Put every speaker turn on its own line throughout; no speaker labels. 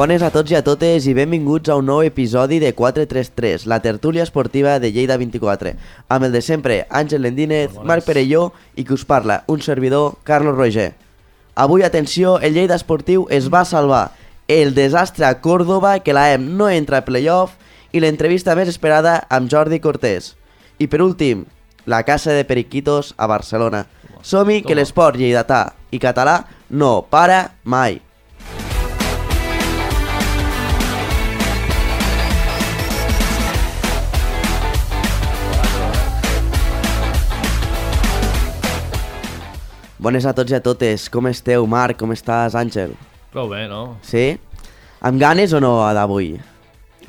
Bones a tots i a totes i benvinguts a un nou episodi de 433, la tertúlia esportiva de Lleida 24, amb el de sempre, Àngel Lendínez, Marc Perelló i que us parla, un servidor, Carlos Roger. Avui, atenció, el Lleida Esportiu es va salvar el desastre a Córdoba, que la EM no entra a playoff, i l'entrevista més esperada amb Jordi Cortés. I per últim, la casa de periquitos a Barcelona. Som-hi que l'esport lleidatà i català no para mai. Bones a tots i a totes. Com esteu, Marc? Com estàs, Àngel?
Prou bé, no?
Sí? Amb ganes o no a d'avui?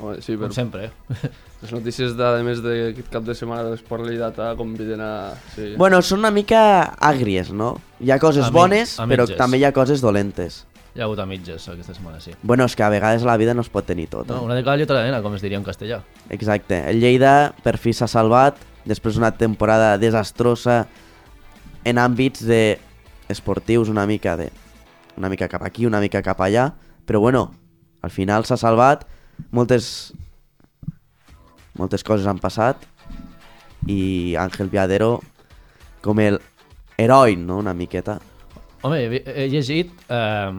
Home, sí,
Com
però
sempre.
les notícies de, a més d'aquest cap de setmana de l'esport lleidatà conviden a... Sí.
Bueno, són una mica àgries, no? Hi ha coses
A mi-
bones,
a
però també hi ha coses dolentes.
Hi ha hagut a mitges aquesta setmana, sí.
Bueno, és que a vegades la vida no es pot tenir tot.
No,
Eh?
una de cada lletra nena, com es diria en castellà.
Exacte. El Lleida per fi s'ha salvat després d'una temporada desastrosa en àmbits de esportius una mica de una mica cap aquí, una mica cap allà, però bueno, al final s'ha salvat, moltes moltes coses han passat i Àngel Viadero com el heroi, no?, una miqueta.
Home, he, llegit eh,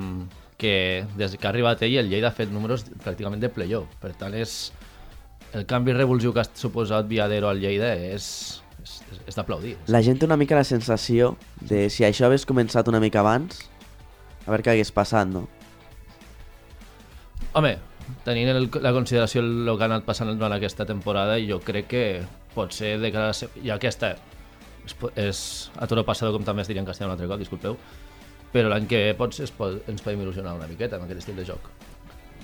que des que ha arribat ell, el Lleida ha fet números pràcticament de playoff. Per tant, és, el canvi revulsiu que ha suposat Viadero al Lleida és, és, d'aplaudir.
La gent té una mica la sensació de si això hagués començat una mica abans, a veure què hagués passat, no?
Home, tenint el, la consideració el que ha anat passant durant aquesta temporada, jo crec que pot ser de cara a... I aquesta és, és a toro passado, com també es diria en castellà un altre cop, disculpeu, però l'any que ve pots, es pot, ens podem il·lusionar una miqueta amb aquest estil de joc.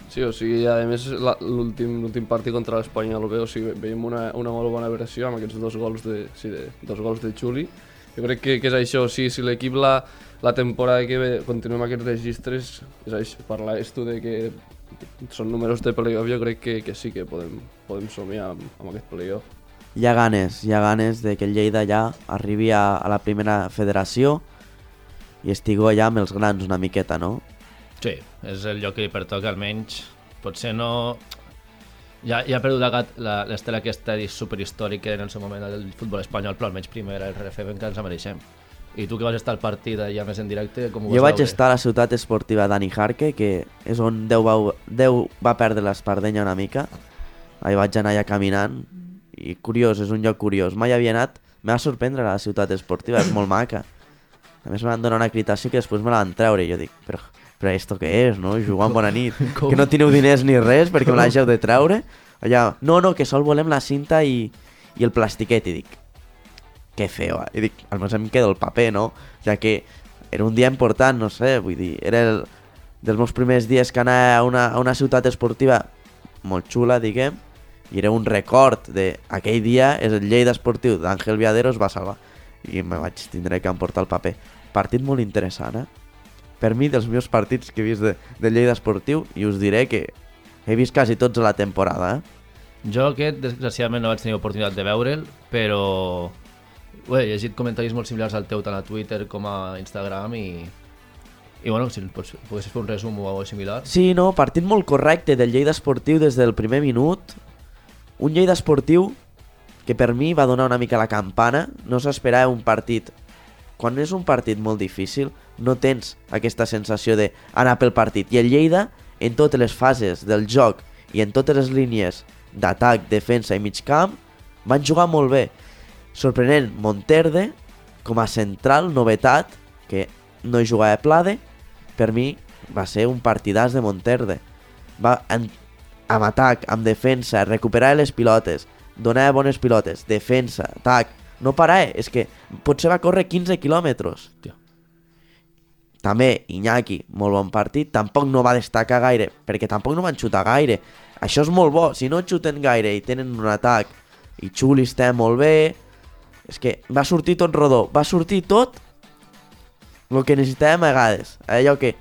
Sí, o sigui, a més, l'últim partit contra l'Espanyol, o sigui, veiem una, una molt bona versió amb aquests dos gols de, sí, de, dos gols de Xuli. Jo crec que, que és això, o sigui, si l'equip la, la temporada que ve continuem aquests registres, és això, parlaves tu de que són números de playoff, jo crec que, que sí que podem, podem somiar amb, amb aquest playoff.
Hi ha ganes, hi ha ganes de que el Lleida ja arribi a, a la primera federació i estigui allà amb els grans una miqueta, no?
Sí, és el lloc que li pertoca almenys. Potser no... Ja, ja ha perdut l'estela aquesta superhistòrica en el seu moment del futbol espanyol, però almenys primera el RFB encara ens mereixem. I tu que vas estar al partit ja més en directe, com ho
Jo vaig
veure?
estar a la ciutat esportiva Dani Jarque, que és on Déu va, Déu va perdre l'espardenya una mica. Ahí vaig anar allà caminant i curiós, és un lloc curiós. Mai havia anat, me va sorprendre la ciutat esportiva, és molt maca. A més me van donar una acreditació que després me la van treure i jo dic, però, però esto què és, no? Jugar en bona nit.
Com?
Que no teniu diners ni res perquè me l'hàgeu de treure. Allà, no, no, que sol volem la cinta i, i el plastiquet. I dic, que feo. eh? I dic, almenys em quedo el paper, no? Ja que era un dia important, no sé, vull dir, era el, dels meus primers dies que anava a una, a una ciutat esportiva molt xula, diguem, i era un record de aquell dia és el Lleida esportiu d'Àngel Viadero es va salvar i me vaig tindre que emportar el paper partit molt interessant, eh? Per mi dels meus partits que he vist de, de Lleida esportiu i us diré que he vist quasi tots a la temporada, eh?
Jo aquest, desgraciadament, no vaig tenir oportunitat de veure'l, però bé, he llegit comentaris molt similars al teu tant a Twitter com a Instagram i, i bueno, si poguessis fer un resum o alguna similar.
Sí, no, partit molt correcte del Lleida Esportiu des del primer minut. Un Lleida Esportiu que per mi va donar una mica la campana. No s'esperava un partit... Quan és un partit molt difícil, no tens aquesta sensació de anar pel partit. I el Lleida, en totes les fases del joc i en totes les línies d'atac, defensa i mig camp, van jugar molt bé. Sorprenent, Monterde, com a central, novetat, que no hi jugava Plade, per mi va ser un partidàs de Monterde. Va en, amb atac, amb defensa, recuperar les pilotes, donar bones pilotes, defensa, atac, no parar, eh? és que potser va córrer 15 quilòmetres. També Iñaki, molt bon partit, tampoc no va destacar gaire, perquè tampoc no van xutar gaire. Això és molt bo, si no xuten gaire i tenen un atac i Xuli està molt bé, és que va sortir tot rodó, va sortir tot el que necessitàvem a vegades. Allò que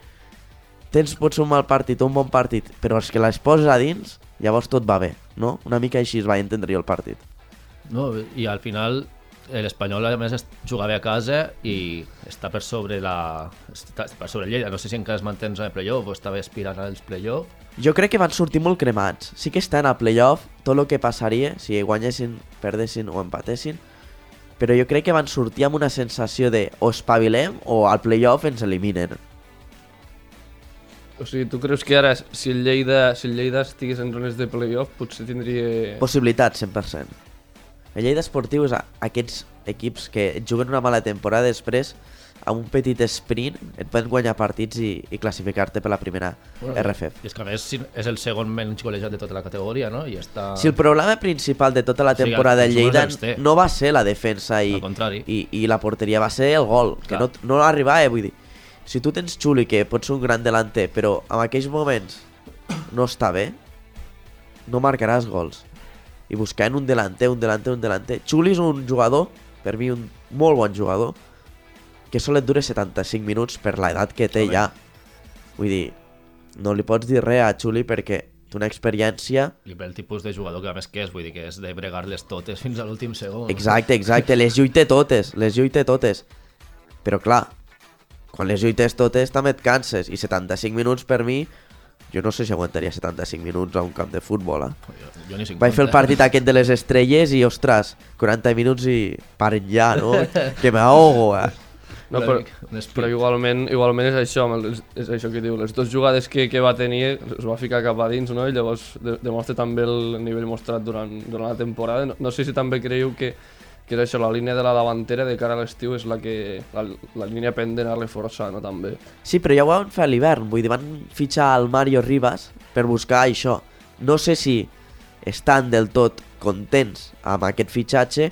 tens pots ser un mal partit o un bon partit, però és que les poses a dins, llavors tot va bé, no? Una mica així es va entendre jo el partit.
No, I al final l'Espanyol a més es jugava a casa i està per sobre la està per sobre Lleida, no sé si encara es manté en zona de playoff o estava aspirant als playoff
Jo crec que van sortir molt cremats. Sí que estan a playoff, tot el que passaria, si guanyessin, perdessin o empatessin, però jo crec que van sortir amb una sensació de o espavilem o al playoff ens eliminen.
O sigui, tu creus que ara, si el Lleida, si el Lleida estigués en zones de playoff, potser tindria...
Possibilitats, 100%. El Lleida Esportiu és a aquests equips que juguen una mala temporada després amb un petit sprint et poden guanyar partits i, i classificar-te per la primera RFF.
I és que a més és el segon menys golejat de tota la categoria, no? I està...
Si el problema principal de tota la temporada del
els
Lleida
gols els té.
no va ser la defensa i, i, i la porteria, va ser el gol, que
Clar.
no, no arribava, vull dir. Si tu tens Xuli, que pot ser un gran delanter, però en aquells moments no està bé, no marcaràs gols. I buscant un delanter, un delanter, un delanter... Xuli és un jugador, per mi un molt bon jugador, que solet dura 75 minuts per l'edat que té ja. Vull dir, no li pots dir res a Xuli perquè té una experiència
I pel tipus de jugador que a més que és, vull dir que és de bregar-les totes fins a l'últim segon.
Exacte, exacte, les lluite totes, les lluite totes. Però clar, quan les lluites totes també et canses i 75 minuts per mi, jo no sé si aguantaria 75 minuts a un camp de futbol. Eh?
Jo, jo ni 50.
Vaig fer el partit aquest de les estrelles i, ostres, 40 minuts i paren ja, no? que m'ahogo, eh?
No, però, però igualment, igualment és això, és això que diu, les dues jugades que, que va tenir es va ficar cap a dins, no? I llavors de, demostra també el nivell mostrat durant, durant la temporada. No, no sé si també creieu que, que és això, la línia de la davantera de cara a l'estiu és la que la, la línia pendent a reforçar, no? També.
Sí, però ja ho van fer a l'hivern, vull dir, van fitxar el Mario Rivas per buscar això. No sé si estan del tot contents amb aquest fitxatge,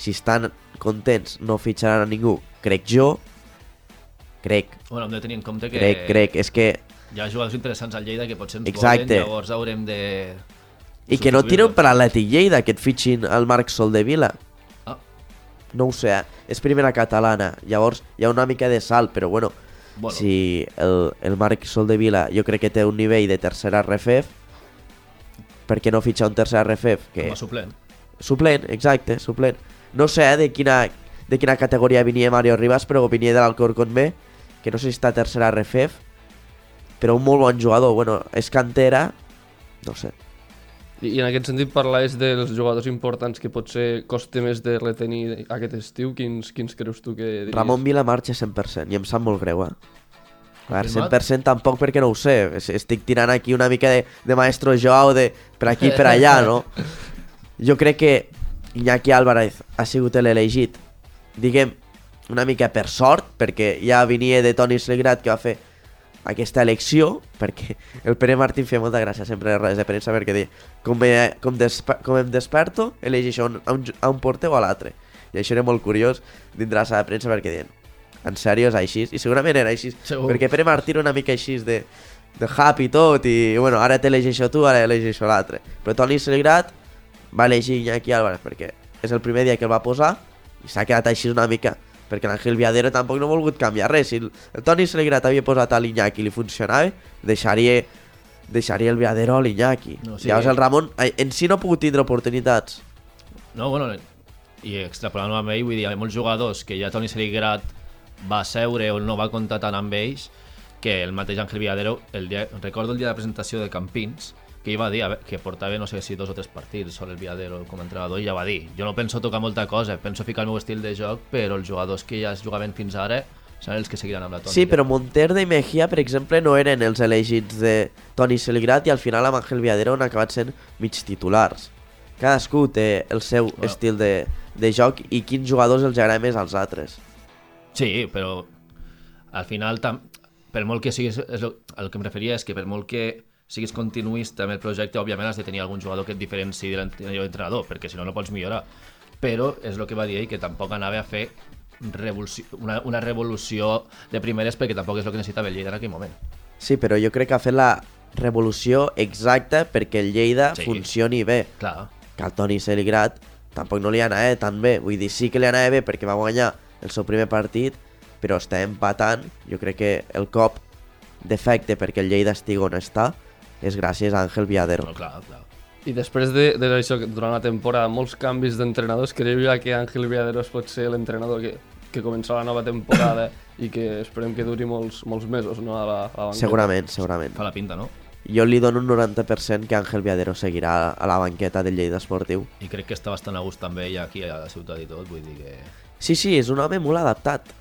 si estan contents no fitxaran a ningú, crec jo, crec,
Bueno, hem de tenir en compte que
crec, crec, és que...
hi ha jugadors interessants al Lleida que potser ens
Exacte.
volen, llavors haurem de...
I que no tiren per Atlètic Lleida, que et fitxin el Marc Soldevila. No ho sé, eh? és primera catalana, llavors hi ha una mica de salt, però bueno,
Bueno.
si el, el Marc Soldevila jo crec que té un nivell de tercera RFF, per què no fitxar un tercer RFF? Que...
com a suplent.
Suplent, exacte, suplent. No sé eh, de quina, de quina categoria venia Mario Rivas, però venia de l'Alcorcón B, que no sé si està tercera RFF, però un molt bon jugador. Bueno, és cantera, no sé.
I, I en aquest sentit parlaves dels jugadors importants que potser costa més de retenir aquest estiu. Quins, quins creus tu que diries?
Ramon Vila marxa 100% i em sap molt greu, eh? A veure,
Confirmat?
100% tampoc perquè no ho sé. Es- Estic tirant aquí una mica de, de maestro Joao de per aquí per allà, no? Jo crec que Iñaki Álvarez ha sigut l'elegit, diguem, una mica per sort, perquè ja venia de Toni Segrat que va fer aquesta elecció, perquè el Pere Martín feia molta gràcia sempre a les rodes de premsa perquè deia com, me, com, despe com em desperto, elegeixo un, a, un, a un porter o a l'altre. I això era molt curiós dintre la sala de premsa perquè deien en sèrio és així? I segurament era així,
Segur.
perquè Pere Martín era una mica així de, de happy tot, i bueno, ara t'elegeixo tu, ara elegeixo l'altre. Però Toni Segrat va elegir Iñaki Álvarez perquè és el primer dia que el va posar i s'ha quedat així una mica perquè l'Àngel Viadero tampoc no ha volgut canviar res. Si el, Toni Selegrat havia posat a l'Iñaki i li funcionava, deixaria deixaria el Viadero a l'Iñaki.
No, sí.
llavors el Ramon en si no ha pogut tindre oportunitats.
No, bueno, i extrapolant amb ell, vull dir, hi ha molts jugadors que ja Toni Serigrat va seure o no va comptar tant amb ells que el mateix Ángel Villadero, el dia, recordo el dia de la presentació de Campins, que hi va dir a veure, que portava no sé si dos o tres partits sobre el Villadero com a entrenador i ja va dir, jo no penso tocar molta cosa, penso ficar el meu estil de joc, però els jugadors que ja es jugaven fins ara seran els que seguiran amb la tònica.
Sí, però Monterde i Mejía, per exemple, no eren els elegits de Toni Seligrat i al final amb Ángel Viadero han acabat sent mig titulars. Cadascú té el seu
Bueno.
estil de, de joc i quins jugadors els agrada més als altres.
Sí, però al final, tam, per molt que siguis... És el, el que em referia és que per molt que siguis continuista amb el projecte, òbviament has de tenir algun jugador que et diferenciï de l'entrenador, perquè si no, no pots millorar. Però és el que va dir ell, que tampoc anava a fer revolució, una, una revolució de primeres perquè tampoc és el que necessitava el Lleida en aquell moment.
Sí, però jo crec que ha fet la revolució exacta perquè el Lleida
Sí.
sí. funcioni bé.
Clar,
Que al Toni Seligrat tampoc no li anava tan bé. Vull dir, sí que li anava bé perquè va guanyar el seu primer partit, però està empatant. Jo crec que el cop d'efecte perquè el Lleida estigui on està és gràcies a Àngel Viadero.
no, clar, clar.
I després de, de això, durant la temporada, molts canvis d'entrenadors, creu ja que Àngel Villaderos pot ser l'entrenador que, que comença la nova temporada i que esperem que duri molts, molts mesos no, a la, a la banqueta.
Segurament, segurament.
Fa la pinta, no?
Jo li dono un 90% que Àngel Viadero seguirà a la banqueta del Lleida Esportiu.
I crec que està bastant a gust també ja aquí a la ciutat i tot, vull dir que...
Sí, sí, és un home molt adaptat.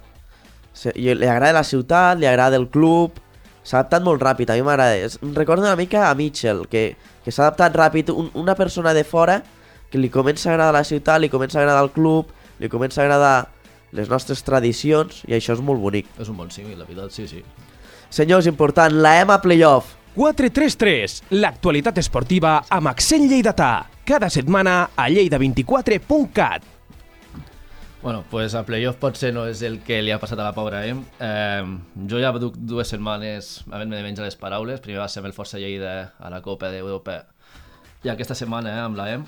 Li agrada la ciutat, li agrada el club, s'ha adaptat molt ràpid, a mi m'agrada. Recorda una mica a Mitchell, que, que s'ha adaptat ràpid. Un, una persona de fora que li comença a agradar la ciutat, li comença a agradar el club, li comença a agradar les nostres tradicions, i això és molt bonic.
És un bon símil, la veritat, sí, sí.
Senyors, important, la EMA Playoff.
433, l'actualitat esportiva amb accent lleidatà. Cada setmana a lleida24.cat.
Bueno, pues a playoff potser no és el que li ha passat a la pobra EM. Eh, jo ja duc dues setmanes havent-me de menjar les paraules. Primer va ser amb el Força Lleida a la Copa d'Europa i aquesta setmana eh, amb la EM.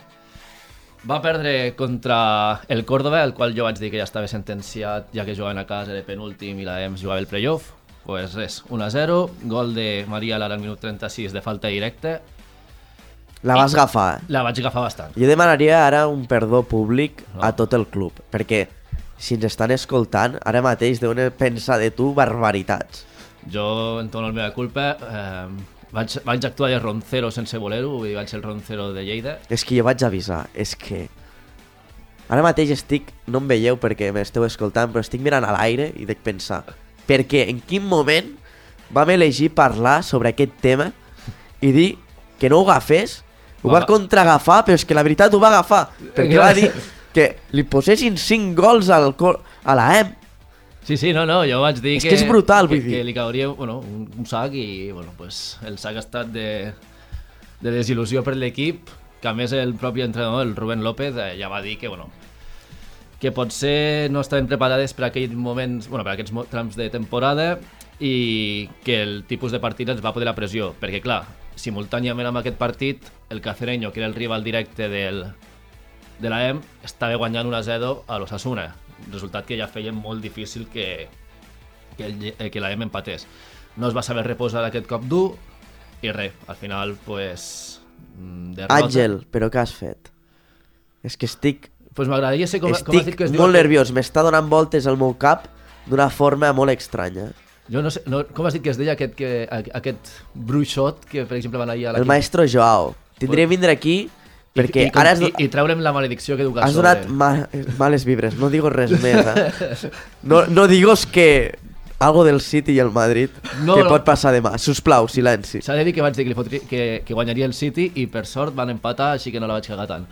Va perdre contra el Córdoba, el qual jo vaig dir que ja estava sentenciat, ja que jugaven a casa, era penúltim i la EM jugava el playoff. Pues res, 1-0, gol de Maria Lara al minut 36 de falta directa.
La vas agafar, eh?
La vaig agafar bastant.
Jo demanaria ara un perdó públic
No.
a tot el club, perquè si ens estan escoltant, ara mateix deuen pensar de tu barbaritats.
Jo en tono la meva culpa. Eh, vaig, vaig actuar de roncero sense voler-ho, dir, vaig ser el roncero de Lleida.
És que jo vaig avisar, és que... Ara mateix estic, no em veieu perquè m'esteu escoltant, però estic mirant a l'aire i dic pensar, perquè en quin moment vam elegir parlar sobre aquest tema i dir que no ho agafés, ho va contraagafar, però és que la veritat ho va agafar, perquè va dir que li posessin 5 gols al cor, a la EM.
Sí, sí, no, no, jo vaig dir
És
que...
que és brutal,
que,
vull dir.
Que li cauria bueno, un, un sac i, bueno, pues, el sac ha estat de, de desil·lusió per l'equip, que a més el propi entrenador, el Rubén López, eh, ja va dir que, bueno, que potser no estaven preparades per aquells moments, bueno, per aquests trams de temporada i que el tipus de partit ens va poder la pressió, perquè clar, simultàniament amb aquest partit, el Cacereño, que era el rival directe del, de la EM, estava guanyant 1-0 a l'Osasuna, resultat que ja feia molt difícil que, que, el, eh, que la EM empatés. No es va saber reposar aquest cop dur i res, al final, pues, mm, derrota.
Àngel, però què has fet? És que estic
Pues m'agradaria ser com, com has dit
Estic
que es diu...
molt nerviós, m'està donant voltes al meu cap d'una forma molt estranya.
Jo no sé, no, com has dit que es deia aquest, que, aquest bruixot que, per exemple, van ahir a
El
l'equip?
maestro Joao. Tindria que vindre aquí perquè
I, i,
ara has,
i, i treure'm la maledicció que duc a
has
sobre.
donat ma males vibres. No digo res més, eh? No, no digos que algo del City i el Madrid
No,
que
no.
pot passar demà. Sisplau, silenci.
S'ha de dir que vaig dir que, li fotri, que, que guanyaria el City i per sort van empatar, així que no la vaig cagar tant.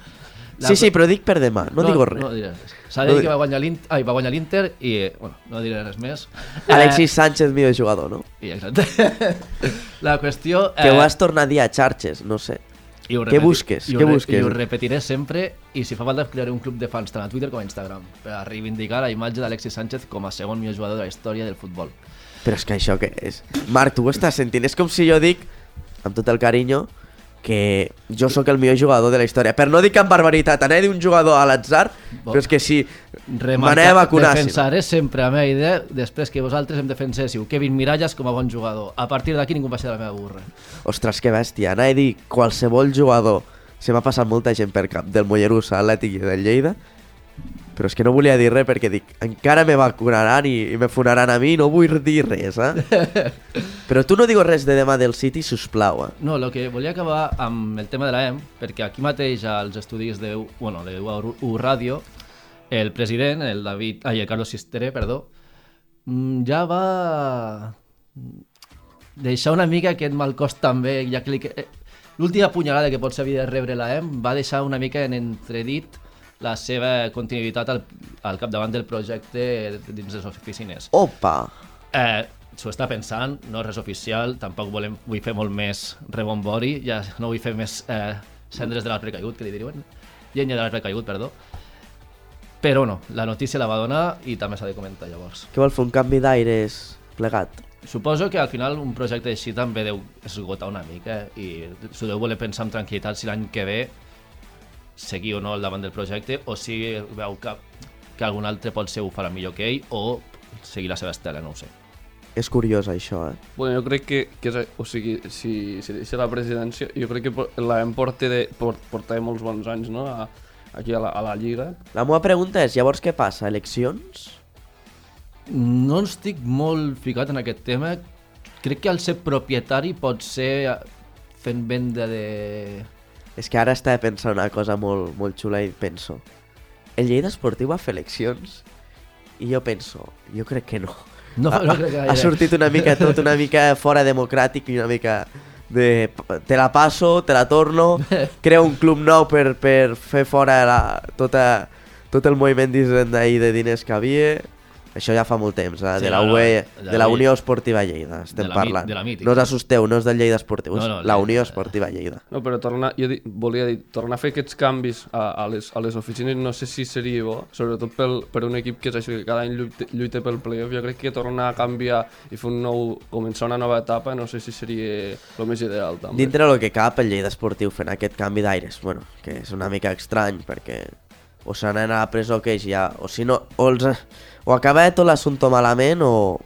La-
Sí, sí, però dic per demà, no, digo res.
No diré res. S'ha de dir
di-
que va guanyar l'Inter, ai, va guanyar l'Inter i, bueno, no diré res més.
Alexis Sánchez, millor jugador, no?
Eh, i exacte. la qüestió...
Que ho has tornat a dir a xarxes, no sé.
i ho
què
repeti-
busques?
I ho,
Què busques?
I ho repetiré sempre i si fa falta crearé un club de fans tant a Twitter com a Instagram per a reivindicar la imatge d'Alexis Sánchez com a segon millor jugador de la història del futbol.
Però és que això què és? Marc, tu ho estàs sentint? És com si jo dic, amb tot el carinyo, que jo sóc el millor jugador de la història. Per no dir cap barbaritat, anar a dir un jugador a l'atzar, però és que si m'anava a vacunar... si no.
defensaré sempre la meva idea després que vosaltres em defenséssiu Kevin Miralles com a bon jugador. A partir d'aquí ningú va ser la meva burra.
Ostres, que bèstia. Anar a dir qualsevol jugador... Se m'ha passat molta gent per cap del Mollerussa, Atlètic i del Lleida, però és que no volia dir res perquè dic, encara me vacunaran i, i me funaran a mi, no vull dir res, eh? però tu no digues res de demà del City, sisplau, eh?
No, el que volia acabar amb el tema de la EM, perquè aquí mateix als estudis de, bueno, de U Ràdio, el president, el David, ai, el Carlos Sistere, perdó, mm, ja va deixar una mica aquest mal cost també, ja que- eh, l'última punyalada que potser havia de rebre la EM va deixar una mica en entredit la seva continuïtat al, al capdavant del projecte dins les oficines.
Opa!
Eh, S'ho està pensant, no és res oficial, tampoc volem, vull fer molt més rebombori, ja no vull fer més eh, cendres de l'arbre caigut, que li diuen, llenya de l'arbre caigut, perdó. Però no, la notícia la va donar i també s'ha de comentar llavors.
Què vol fer, un canvi d'aires plegat?
Suposo que al final un projecte així també deu esgotar una mica i s'ho deu voler pensar amb tranquil·litat si l'any que ve seguir o no al davant del projecte o si veu que, que algun altre pot ser ho farà millor que ell o seguir la seva estela, no ho sé.
és curiós això, eh?
Bueno, jo crec que, que és, o sigui, si, si deixa la presidència, jo crec que la porta de, port, porta molts bons anys, no?, a, aquí a la, a la Lliga.
La meva pregunta és, llavors què passa? Eleccions?
No estic molt ficat en aquest tema. Crec que al ser propietari pot ser eh, fent venda de...
És que ara estava pensant una cosa molt, molt xula i penso... El Lleida Esportiu va fer eleccions? I jo penso, jo crec que no.
No,
ha,
no crec que
ha
gaire.
sortit una mica tot, una mica fora democràtic i una mica de te la passo, te la torno, creo un club nou per, per fer fora la, tota, tot el moviment d'Hisenda i de diners que havia. Això ja fa molt temps, eh?
Sí,
de la UE,
de
de
la
la
Mi-
Unió Esportiva Lleida, estem
de la
parlant.
de la mítica.
no us assusteu, no és del Lleida Esportiu,
No, no,
la
la-
Unió Esportiva Lleida.
No, però tornar, jo di, volia dir, tornar a fer aquests canvis a, a, les, a les oficines no sé si seria bo, sobretot pel, per un equip que és això, que cada any lluita, lluita pel playoff. Jo crec que tornar a canviar i fer un nou, començar una nova etapa no sé si seria el més ideal també.
Dintre del que cap, el Lleida Esportiu fent aquest canvi d'aires, bueno, que és una mica estrany, perquè o se n'han a la presó que ja, o si no, o, els, o acaba tot l'assumpte malament, o,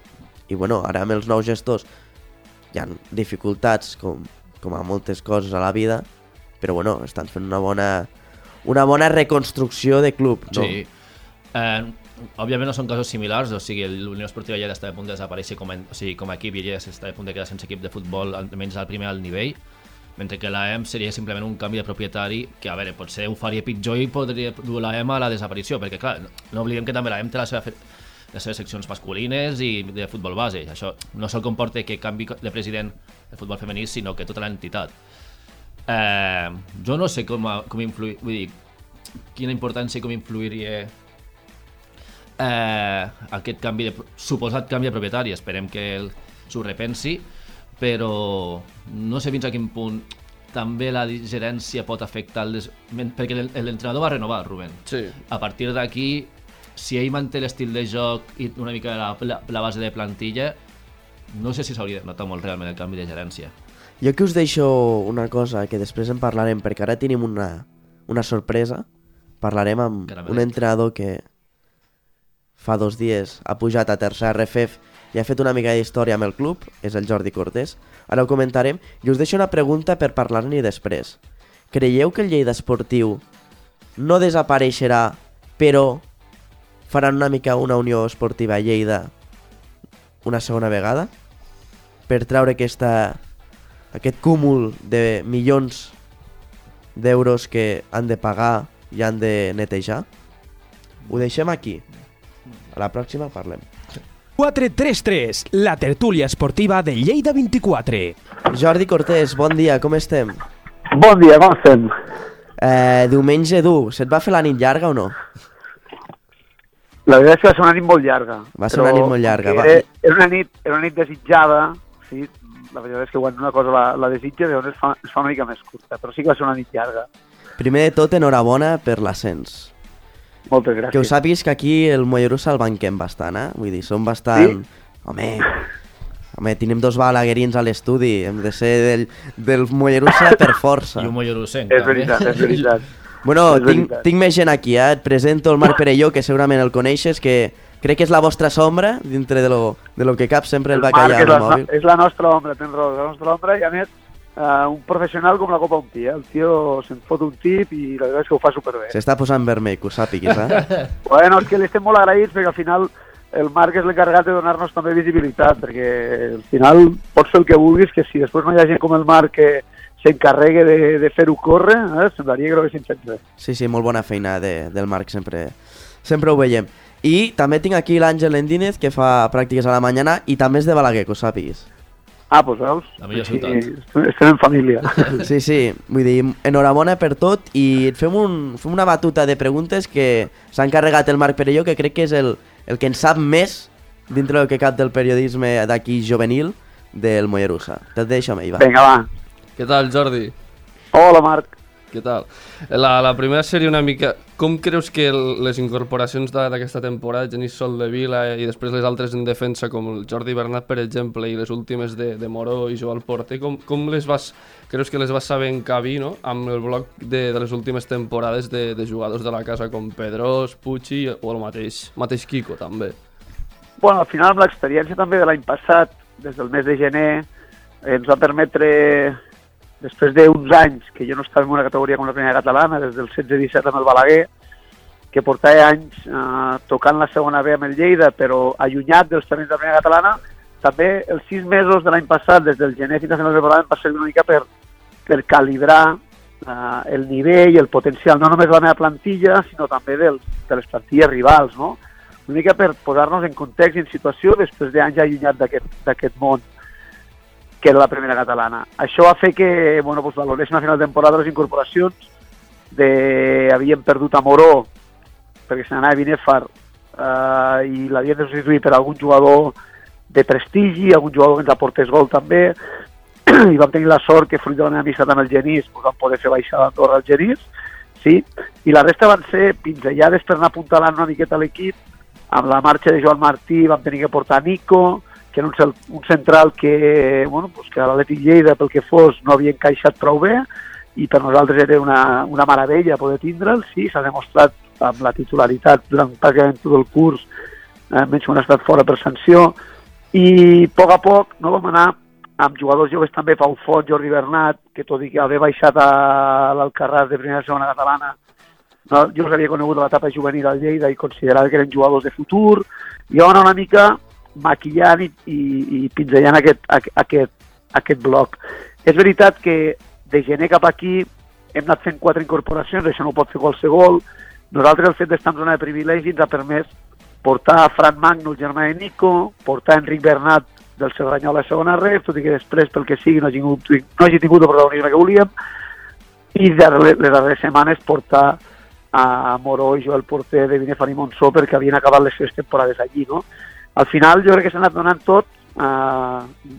i bueno, ara amb els nous gestors hi ha dificultats, com, com a moltes coses a la vida, però bueno, estan fent una bona, una bona reconstrucció de club, no?
Sí. Eh, òbviament no són casos similars, o sigui, l'Unió Esportiva Lleida està a punt de desaparèixer com a, o sigui, com a equip i Lleida està a punt de quedar sense equip de futbol, almenys al primer alt nivell, mentre que l'AEM seria simplement un canvi de propietari que, a veure, potser ho faria pitjor i podria dur l'AEM a la desaparició, perquè, clar, no, oblidem que també l'AEM té la seva fe les seves seccions masculines i de futbol base. Això no sol comporta que canvi de president de futbol femení, sinó que tota l'entitat. Eh, jo no sé com, a- com influir, vull dir, quina importància com influiria eh, aquest canvi de, suposat canvi de propietari. Esperem que ell s'ho repensi, però no sé fins a quin punt també la gerència pot afectar el des... perquè l'en- l'entrenador va renovar, Rubén.
Sí.
A partir d'aquí, si ell manté l'estil de joc i una mica la, la, la base de plantilla, no sé si s'hauria de notar molt realment el canvi de gerència.
Jo que us deixo una cosa que després en parlarem, perquè ara tenim una, una sorpresa. Parlarem amb
Caramelet.
un entrenador que fa dos dies ha pujat a tercer RFF i ha fet una mica d'història amb el club, és el Jordi Cortés. Ara ho comentarem i us deixo una pregunta per parlar-n'hi després. Creieu que el Lleida Esportiu no desapareixerà, però faran una mica una Unió Esportiva Lleida una segona vegada? Per treure aquesta, aquest cúmul de milions d'euros que han de pagar i han de netejar? Ho deixem aquí. A la pròxima parlem.
433, la tertúlia esportiva de Lleida 24.
Jordi Cortés, bon dia, com estem?
Bon dia, com estem?
Eh, diumenge dur, se't va fer la nit llarga o no?
La veritat és que va ser una nit molt llarga.
Va ser una nit molt llarga,
com
va.
Era, era, una nit, era una nit desitjada, sí, la veritat és que quan una cosa la, la desitja, llavors es fa, es fa una mica més curta, però sí que va ser una nit llarga.
Primer de tot, enhorabona per l'ascens.
Moltes gràcies.
Que ho sàpiguis que aquí el Mollerussa el banquem bastant, eh? Vull dir, som bastant...
Sí?
Home, home, tenim dos balaguerins a l'estudi, hem de ser del, del Mollerussa per força.
I un mollerusenc,
És veritat, és veritat.
Bueno,
És
tinc,
veritat.
tinc més gent aquí, eh? Et presento el Marc Perelló, que segurament el coneixes, que crec que és la vostra sombra, dintre de lo, de lo que cap sempre el,
El
va
Marc
callar
és
al
la,
mòbil.
és la nostra ombra, tens raó, la nostra ombra, i a més, uh, un professional com la copa un pi, eh? El tio se'n fot un tip i la veritat és que ho fa superbé.
S'està posant vermell, que ho sàpiguis, eh?
Bueno, és que li estem molt agraïts perquè al final el Marc és l'encarregat de donar-nos també visibilitat, perquè al final pots fer el que vulguis, que si després no hi ha gent com el Marc que s'encarregue de, de fer-ho córrer, eh, semblaria que no haguessin fet res.
Sí, sí, molt bona feina de, del Marc, sempre, sempre ho veiem. I també tinc aquí l'Àngel Endínez, que fa pràctiques a la mañana, i també és de Balaguer, que ho sàpiguis.
Ah, doncs veus?
La millor
Sí,
ciutat.
estem- estem en família.
Sí, sí, vull dir, enhorabona per tot i et fem, un, fem una batuta de preguntes que s'ha encarregat el Marc Perelló, que crec que és el, el que en sap més dintre del que cap del periodisme d'aquí juvenil del Mollerussa. Te'l deixo amb ell, va.
Vinga, va.
Què tal, Jordi?
Hola, Marc.
Què tal? La, la primera sèrie una mica... Com creus que les incorporacions d'aquesta temporada, Genís Sol de Vila i després les altres en defensa, com el Jordi Bernat, per exemple, i les últimes de, de Moró i Joel Porter, com, com les vas... Creus que les vas saber encabir, no?, amb el bloc de, de les últimes temporades de, de jugadors de la casa com Pedrós, Puig o el mateix, mateix Kiko, també.
bueno, al final amb l'experiència també de l'any passat, des del mes de gener, ens va permetre, després d'uns anys que jo no estava en una categoria com la primera catalana, des del 16-17 amb el Balaguer, que portava anys eh, tocant la segona B amb el Lleida, però allunyat dels terrenys de la primera catalana, també els sis mesos de l'any passat, des del gener fins a finals de temporada, va servir una mica per, per calibrar eh, el nivell i el potencial, no només de la meva plantilla, sinó també dels, de les plantilles rivals, no? Una mica per posar-nos en context i en situació després d'anys allunyat d'aquest món que era la primera catalana. Això va fer que bueno, pues, valoréssim a final de temporada les incorporacions de... havíem perdut a Moró perquè se n'anava a Binefar eh, i l'havien de substituir per algun jugador de prestigi, algun jugador que ens aportés gol també, i vam tenir la sort que fruit de la meva amistat amb el Genís pues, vam poder fer baixar d'Andorra al Genís, sí? i la resta van ser pinzellades per anar apuntalant una miqueta l'equip, amb la marxa de Joan Martí vam tenir que portar Nico, que era un, un central que, bueno, pues que l'Atlètic Lleida, pel que fos, no havia encaixat prou bé, i per nosaltres era una, una meravella poder tindre'l, sí, s'ha demostrat amb la titularitat durant pràcticament tot el curs, eh, menys quan ha estat fora per sanció, i a poc a poc no vam anar amb jugadors joves també, Pau Font, Jordi Bernat, que tot i que haver baixat a l'Alcarràs de primera segona catalana, no, jo els havia conegut a l'etapa juvenil al Lleida i considerava que eren jugadors de futur, i vam anar una mica maquillant i, i, i pinzellant aquest, aquest, aquest bloc. És veritat que de gener cap aquí hem anat fent quatre incorporacions, això no ho pot fer qualsevol. Nosaltres el fet d'estar en zona de privilegi ens ha permès portar a Fran Magno, el germà de Nico, portar Enric Bernat del Cerdanyola a segona ref, tot i que després, pel que sigui, no hagi tingut, no hagi tingut el protagonisme que volíem, i de les darreres setmanes portar a Moró i Joel Porter de Binefan i Montsó perquè havien acabat les seves temporades allí, no? Al final jo crec que s'ha anat donant tot, eh,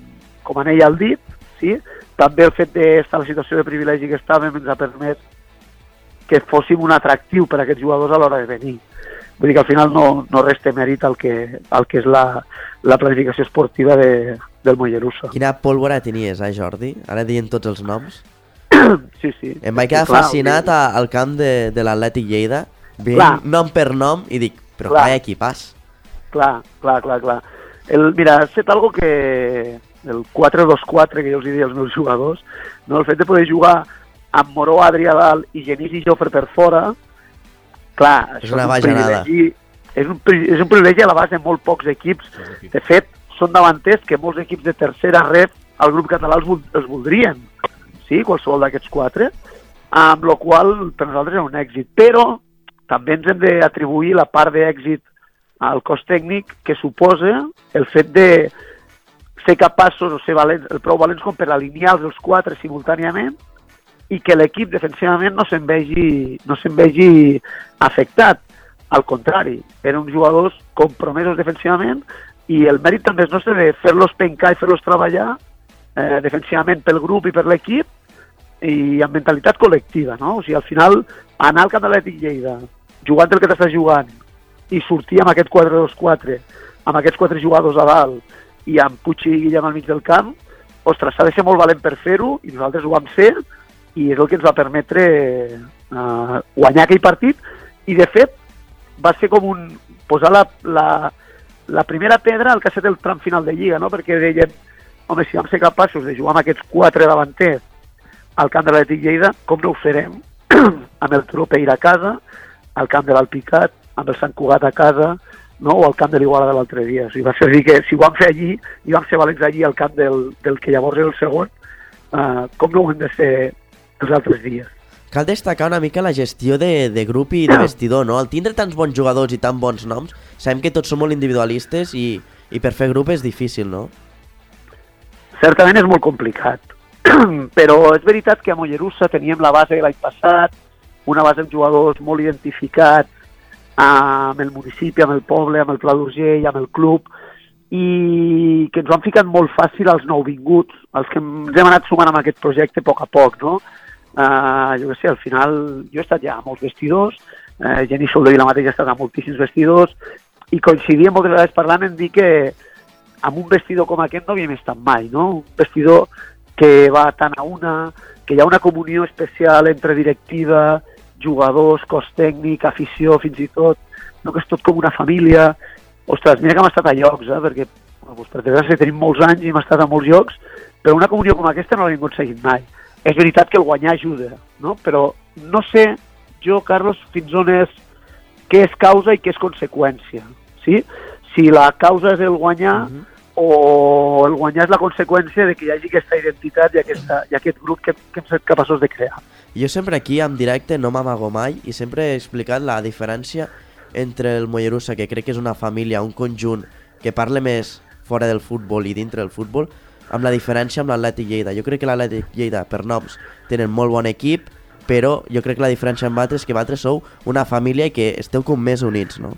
com en ell el dit, sí? també el fet d'estar en la situació de privilegi que estàvem ens ha permès que fóssim un atractiu per a aquests jugadors a l'hora de venir. Vull dir que al final no, no resta mèrit al que, al que és la, la planificació esportiva de, del Mollerussa.
Quina pólvora tenies, eh, Jordi? Ara dient tots els noms.
sí, sí.
Em vaig quedar
sí, clar,
fascinat al camp de, de l'Atlètic Lleida, veient nom per nom, i dic, però
Clar.
clar. equipàs.
Clar, clar, clar, clar. El, mira, has fet algo que el 4-2-4 que jo els diria als meus jugadors, no? el fet de poder jugar amb Moró, Adrià Dalt i Genís i Jofre per fora, clar,
És una
un
bajanada.
privilegi, és un, és un privilegi a la base de molt pocs equips. De fet, són davanters que molts equips de tercera rep al grup català els, els voldrien, sí, qualsevol d'aquests quatre, amb la qual per nosaltres és un èxit. Però també ens hem d'atribuir la part d'èxit al cos tècnic que suposa el fet de ser capaços o ser valents, el prou valents com per alinear els quatre simultàniament i que l'equip defensivament no se'n vegi, no se'n vegi afectat. Al contrari, eren uns jugadors compromesos defensivament i el mèrit també és nostre de fer-los pencar i fer-los treballar eh, defensivament pel grup i per l'equip i amb mentalitat col·lectiva, no? O sigui, al final, anar al Camp de l'Atlètic Lleida, jugant el que t'estàs jugant, i sortir amb aquest 4-2-4, amb aquests quatre jugadors a dalt, i amb Puig i Guillem al mig del camp, ostres, s'ha de ser molt valent per fer-ho, i nosaltres ho vam ser, i és el que ens va permetre eh, guanyar aquell partit, i de fet, va ser com un... posar la, la, la primera pedra al que ha estat el tram final de Lliga, no? perquè dèiem, home, si vam ser capaços de jugar amb aquests quatre davanters al camp de l'Atlètic Lleida, com no ho farem amb el Tropeira a casa, al camp de l'Alpicat, amb el Sant Cugat a casa, no? o al camp de l'Iguala de l'altre dia. O sigui, va ser dir que si ho vam fer allí, i vam ser valents allí al camp del, del que llavors era el segon, eh, com no ho hem de fer els altres dies.
Cal destacar una mica la gestió de, de grup i de vestidor, no? Al tindre tants bons jugadors i tan bons noms, sabem que tots som molt individualistes i, i per fer grup és difícil, no?
certament és molt complicat. Però és veritat que a Mollerussa teníem la base de l'any passat, una base amb jugadors molt identificats amb el municipi, amb el poble, amb el Pla d'Urgell, amb el club, i que ens ho han ficat molt fàcil als nouvinguts, els que ens hem anat sumant amb aquest projecte a poc a poc, no? Uh, jo què sé, al final jo he estat ja a molts vestidors, uh, Genís Soldevila mateix ha estat a moltíssims vestidors, i coincidíem moltes vegades parlant en dir que amb un vestidor com aquest no havíem estat mai, no? Un vestidor que va tant a una, que hi ha una comunió especial entre directiva, jugadors, cos tècnic, afició, fins i tot, no? que és tot com una família, ostres, mira que hem estat a llocs, eh, perquè doncs, per desgràcia tenim molts anys i hem estat a molts llocs, però una comunió com aquesta no l'hem aconseguit mai. És veritat que el guanyar ajuda, no? però no sé jo, Carlos, fins on és què és causa i què és conseqüència. Sí? Si la causa és el guanyar, uh -huh o el guanyar és la conseqüència de que hi hagi aquesta identitat i, aquesta, i aquest grup que, que hem estat capaços de crear.
Jo sempre aquí, en directe, no m'amago mai i sempre he explicat la diferència entre el Mollerussa, que crec que és una família, un conjunt que parla més fora del futbol i dintre del futbol, amb la diferència amb l'Atlètic Lleida. Jo crec que l'Atlètic Lleida, per noms, tenen molt bon equip, però jo crec que la diferència amb altres és que vosaltres sou una família que esteu com més units, no?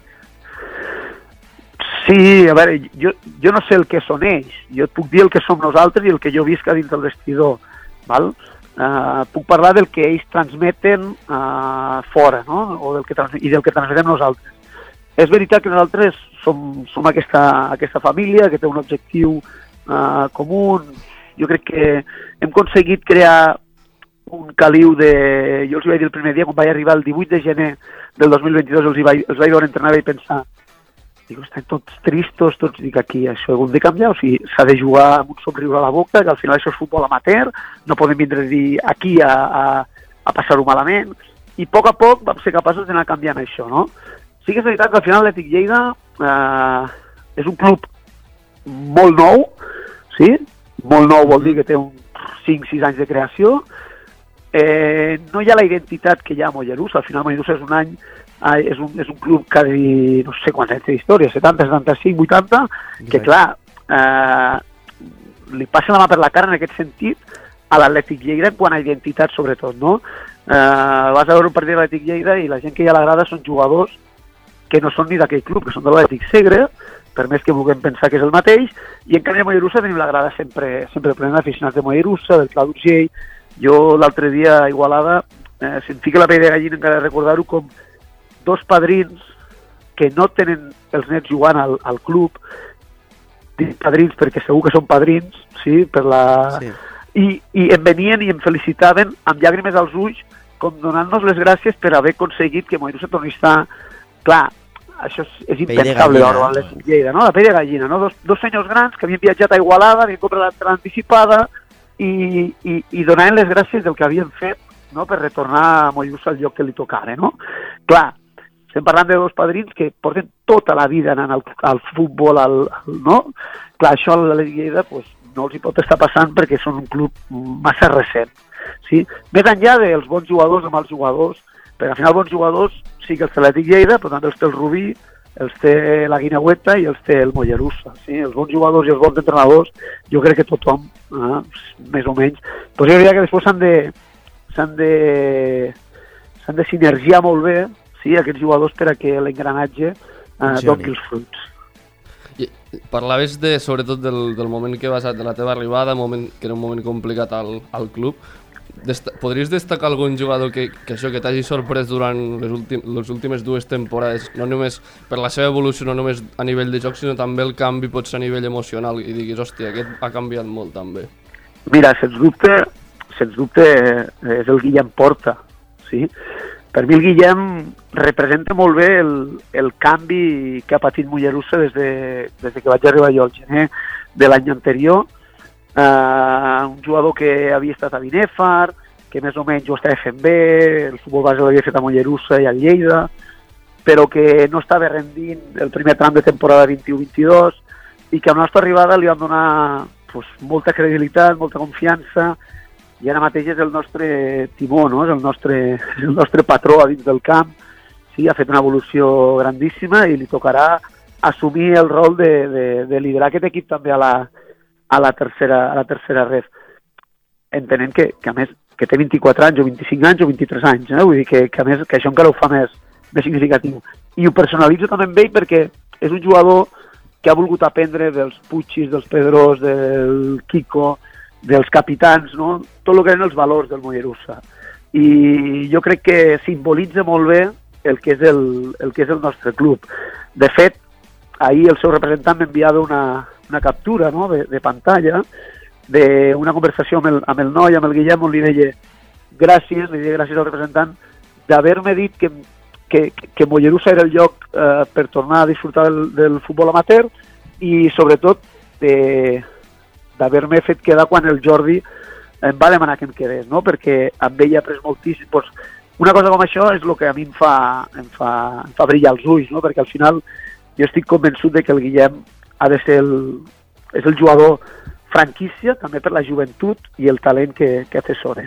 Sí, a veure, jo, jo no sé el que són ells, jo et puc dir el que som nosaltres i el que jo visc a dins del vestidor, val? Uh, puc parlar del que ells transmeten uh, fora, no? O del que I del que transmetem nosaltres. És veritat que nosaltres som, som aquesta, aquesta família que té un objectiu uh, comú. Jo crec que hem aconseguit crear un caliu de... Jo els vaig dir el primer dia, quan vaig arribar el 18 de gener del 2022, els, vaig, els vaig veure entrenar i pensar Dic, estan tots tristos, tots, dic, aquí això ho hem de canviar, o sigui, s'ha de jugar amb un somriure a la boca, que al final això és futbol amateur, no podem vindre a dir aquí a, a, a passar-ho malament, i a poc a poc vam ser capaços d'anar canviant això, no? Sí que és veritat que al final l'Ètic Lleida eh, és un club molt nou, sí? Molt nou vol dir que té un 5-6 anys de creació, eh, no hi ha la identitat que hi ha a Mollerussa, al final Mollerussa és un any és, un, és un club que no sé quants anys d'història, 70, 75, 80, que clar, eh, li passa la mà per la cara en aquest sentit a l'Atlètic Lleida quan a identitat sobretot, no? Eh, vas a veure un partit de l'Atlètic Lleida i la gent que hi ha a la grada són jugadors que no són ni d'aquell club, que són de l'Atlètic Segre, per més que vulguem pensar que és el mateix, i en canvi a Mollerussa tenim la grada sempre, sempre plenament d'aficionats de Mollerussa, del Clau d'Urgell. Jo l'altre dia a Igualada, eh, si em fica la pell de gallina encara recordar-ho com dos padrins que no tenen els nets jugant al, al club, dic padrins perquè segur que són padrins, sí, per la... Sí. I, I em venien i em felicitaven amb llàgrimes als ulls com donant-nos les gràcies per haver aconseguit que Moirú se torni a estar... Clar, això és, és impensable ara a Lleida, no? La pell de gallina, no? Dos, dos senyors grans que havien viatjat a Igualada, havien comprat l'entrada anticipada i, i, i donaven les gràcies del que havien fet no? per retornar a Mollús al lloc que li tocava, no? Clar, estem parlant de dos padrins que porten tota la vida anant al, al futbol, al, al, no? Clar, això a la Lleida pues, no els hi pot estar passant perquè són un club massa recent. Sí? Més enllà dels bons jugadors o mals jugadors, perquè al final bons jugadors sí que els té l'Atlètic Lleida, però també els té el Rubí, els té la Guineueta i els té el Mollerussa. Sí? Els bons jugadors i els bons entrenadors, jo crec que tothom, eh, més o menys, però jo diria que després s'han de, s'han de, s'han de sinergiar molt bé sí, aquests jugadors per a que l'engranatge eh, doni els fruits.
I parlaves de, sobretot del, del moment que vas de la teva arribada, moment, que era un moment complicat al, al club. Desta podries destacar algun jugador que, que això que t'hagi sorprès durant les, últim, les últimes dues temporades, no només per la seva evolució, no només a nivell de joc, sinó també el canvi pot ser a nivell emocional i diguis, hòstia, aquest ha canviat molt també.
Mira, sens dubte, sens dubte eh, és el Guillem Porta, sí? Per mi el Guillem representa molt bé el, el canvi que ha patit Mollerussa des de, des de que vaig arribar jo al gener de l'any anterior. Uh, un jugador que havia estat a Binèfar, que més o menys ho estava fent bé, el futbol base l'havia fet a Mollerussa i a Lleida, però que no estava rendint el primer tram de temporada 21-22 i que amb la nostra arribada li van donar pues, molta credibilitat, molta confiança, i ara mateix és el nostre timó, no? és el nostre, el nostre patró a dins del camp. Sí, ha fet una evolució grandíssima i li tocarà assumir el rol de, de, de liderar aquest equip també a la, a la tercera, a la tercera ref. Entenent que, que a més que té 24 anys o 25 anys o 23 anys, eh? vull dir que, que a més que això encara ho fa més, més significatiu. I ho personalitzo també amb ell perquè és un jugador que ha volgut aprendre dels Puigis, dels Pedros, del Kiko, dels capitans, no? tot el que eren els valors del Mollerussa. I jo crec que simbolitza molt bé el que és el, el, que és el nostre club. De fet, ahir el seu representant m'enviava una, una captura no? de, de pantalla d'una conversació amb el, amb el noi, amb el Guillem, on li deia gràcies, li deia gràcies al representant d'haver-me dit que, que, que Mollerussa era el lloc eh, per tornar a disfrutar del, del futbol amateur i sobretot de- d'haver-me fet quedar quan el Jordi em va demanar que em quedés, no? perquè amb ell he après moltíssim. Pues, una cosa com això és el que a mi em fa, em fa, em fa brillar els ulls, no? perquè al final jo estic convençut de que el Guillem ha de ser el, és el jugador franquícia, també per la joventut i el talent que, que atesora.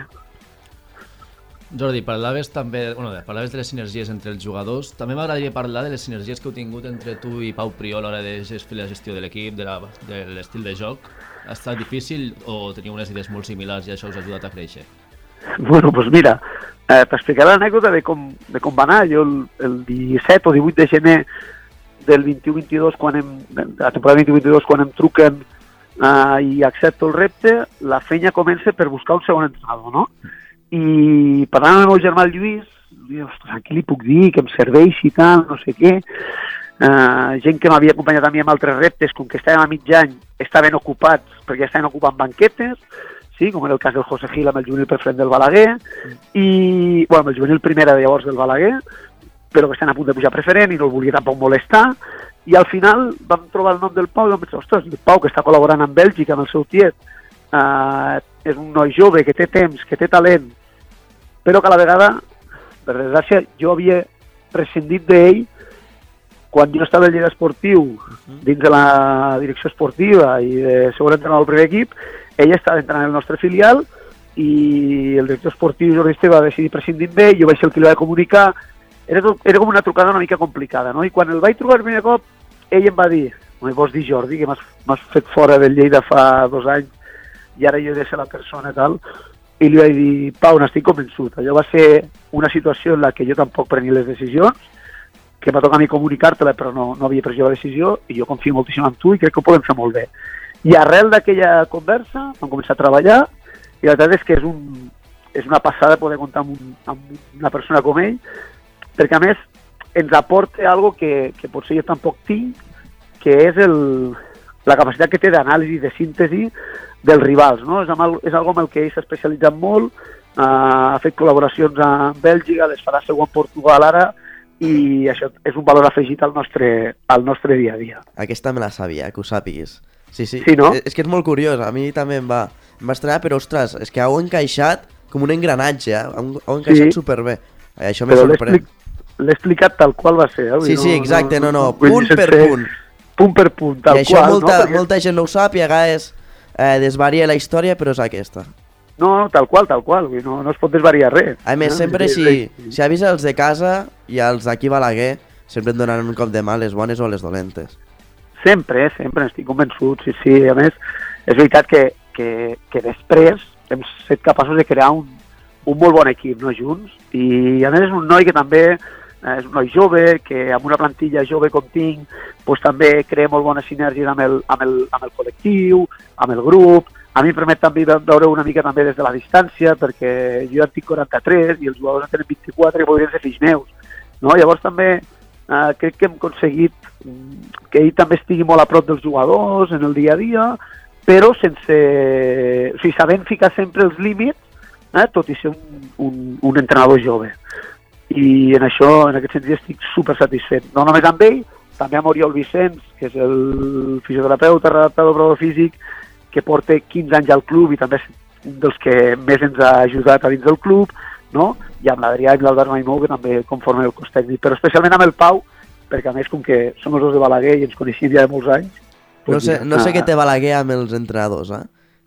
Jordi, parlaves també, bueno, parlaves de les sinergies entre els jugadors. També m'agradaria parlar de les sinergies que heu tingut entre tu i Pau Priol a l'hora de fer la gestió de l'equip, de la- de l'estil de joc. Ha estat difícil o teniu unes idees molt similars i això us ha ajudat a créixer?
Bueno, doncs mira, eh, t'explicaré l'anècdota de, com, de com va anar. Jo el, el 17 o 18 de gener del 21-22, quan em, de la temporada 21-22, quan em truquen eh, i accepto el repte, la feina comença per buscar un segon entrenador, no? I parlant amb el meu germà el Lluís, ostres, a qui li puc dir que em serveixi i tal, no sé què. Uh, gent que m'havia acompanyat a mi amb altres reptes, com que estàvem a mig any, estaven ocupats perquè estaven ocupant banquetes, sí, com era el cas del José Gil amb el juvenil preferent del Balaguer, i, bueno, amb el juvenil primera de llavors del Balaguer, però que estan a punt de pujar preferent i no el volia tampoc molestar, i al final vam trobar el nom del Pau i vam pensar, ostres, el Pau que està col·laborant amb Bèlgica, amb el seu tiet, eh, és un noi jove que té temps, que té talent, però que a la vegada, per desgràcia, jo havia prescindit d'ell quan jo estava al Lleida Esportiu, dins de la direcció esportiva i de segon entrenador del primer equip, ell estava entrenant el nostre filial i el director esportiu Jordi Esteve va decidir prescindir d'ell, jo vaig ser el que li va comunicar, era, tot, era com una trucada una mica complicada, no? I quan el vaig trobar el primer cop, ell em va dir, no vols dir Jordi, que m'has fet fora del Lleida fa dos anys i ara jo he de ser la persona tal, i li vaig dir, Pau, n'estic convençut, allò va ser una situació en la que jo tampoc prenia les decisions, que m'ha tocat a mi comunicar-te-la, però no, no havia pres jo la decisió, i jo confio moltíssim en tu i crec que ho podem fer molt bé. I arrel d'aquella conversa vam començar a treballar, i la veritat és que és, un, és una passada poder comptar amb, un, amb una persona com ell, perquè a més ens aporta algo que, que potser jo tampoc tinc, que és el, la capacitat que té d'anàlisi, de síntesi dels rivals. No? És, el- és algo amb el que ell s'ha especialitzat molt, eh, ha fet col·laboracions amb Bèlgica, les farà segur en Portugal ara, i això és un valor afegit al nostre, al nostre dia a dia.
Aquesta me la sabia, que ho sàpiguis. Sí, sí.
Sí, no?
És, és que és molt curiós, a mi també em va, em va estrenar, però ostres, és que heu encaixat com un engranatge, eh? heu, encaixat
Sí.
superbé. Eh, Això me
Però l'he explicat tal qual va ser. Eh?
Sí, sí, exacte, no, no,
dir,
punt per punt.
Punt per punt, tal
I això
qual.
molta,
no? Perquè-
molta gent no ho sap i a vegades eh, desvaria la història, però és aquesta.
No, tal qual, tal qual, no, no es pot desvariar res.
A més,
no?
sempre
Sí,
si,
sí.
si avisa els de casa i els d'aquí Balaguer, sempre et donaran un cop de mà, les bones o les dolentes.
Sempre, eh, sempre, estic convençut, sí, sí. A més, és veritat que, que, que després hem set capaços de crear un, un molt bon equip, no, junts, i a més és un noi que també eh, és un noi jove, que amb una plantilla jove com tinc, doncs també crea molt bones sinergies amb el, amb el, amb el col·lectiu, amb el grup, a mi em permet també ve- veure una mica també des de la distància, perquè jo en tinc 43 i els jugadors en tenen 24 que podrien ser fills meus. No? Llavors també eh, crec que hem aconseguit mm, que ell també estigui molt a prop dels jugadors en el dia a dia, però sense... O sigui, sabent ficar sempre els límits, eh, tot i ser un, un, un entrenador jove. I en això, en aquest sentit, estic super satisfet. No només amb ell, també amb Oriol Vicenç, que és el fisioterapeuta, redactador prou físic, que porta 15 anys al club i també és un dels que més ens ha ajudat a dins del club, no? i amb l'Adrià i l'Albert Maimó, que també conformen el cos tècnic, però especialment amb el Pau, perquè a més, com que som els dos de Balaguer i ens coneixíem ja de molts anys...
No
doncs
sé,
mira,
no sé
ah,
què té Balaguer amb els entrenadors, eh?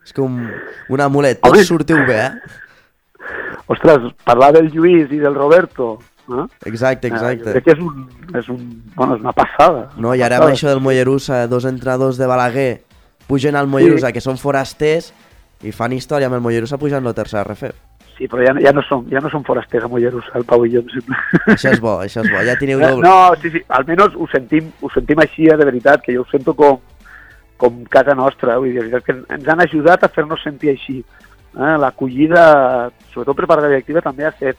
És com un amulet,
Home.
tots sortiu bé, eh?
Ostres, parlar del Lluís i del Roberto, eh?
Exacte,
Eh, jo
exacte.
crec que és, un, és, un, bueno, és una passada.
No, i ara amb això del Mollerussa, dos entrenadors de Balaguer pugen al Mollerussa, que són forasters, i fan història amb el Mollerussa pujant la tercera RF.
Sí, però ja, ja, no som, ja no som forasters a Mollerussa, el Pau i jo, em sembla.
Això és bo, això és bo, ja teniu
No,
doble.
no, sí, sí, almenys ho sentim, ho sentim així, eh, de veritat, que jo ho sento com, com casa nostra, vull dir, que ens han ajudat a fer-nos sentir així. Eh? L'acollida, sobretot per part de la directiva, també ha set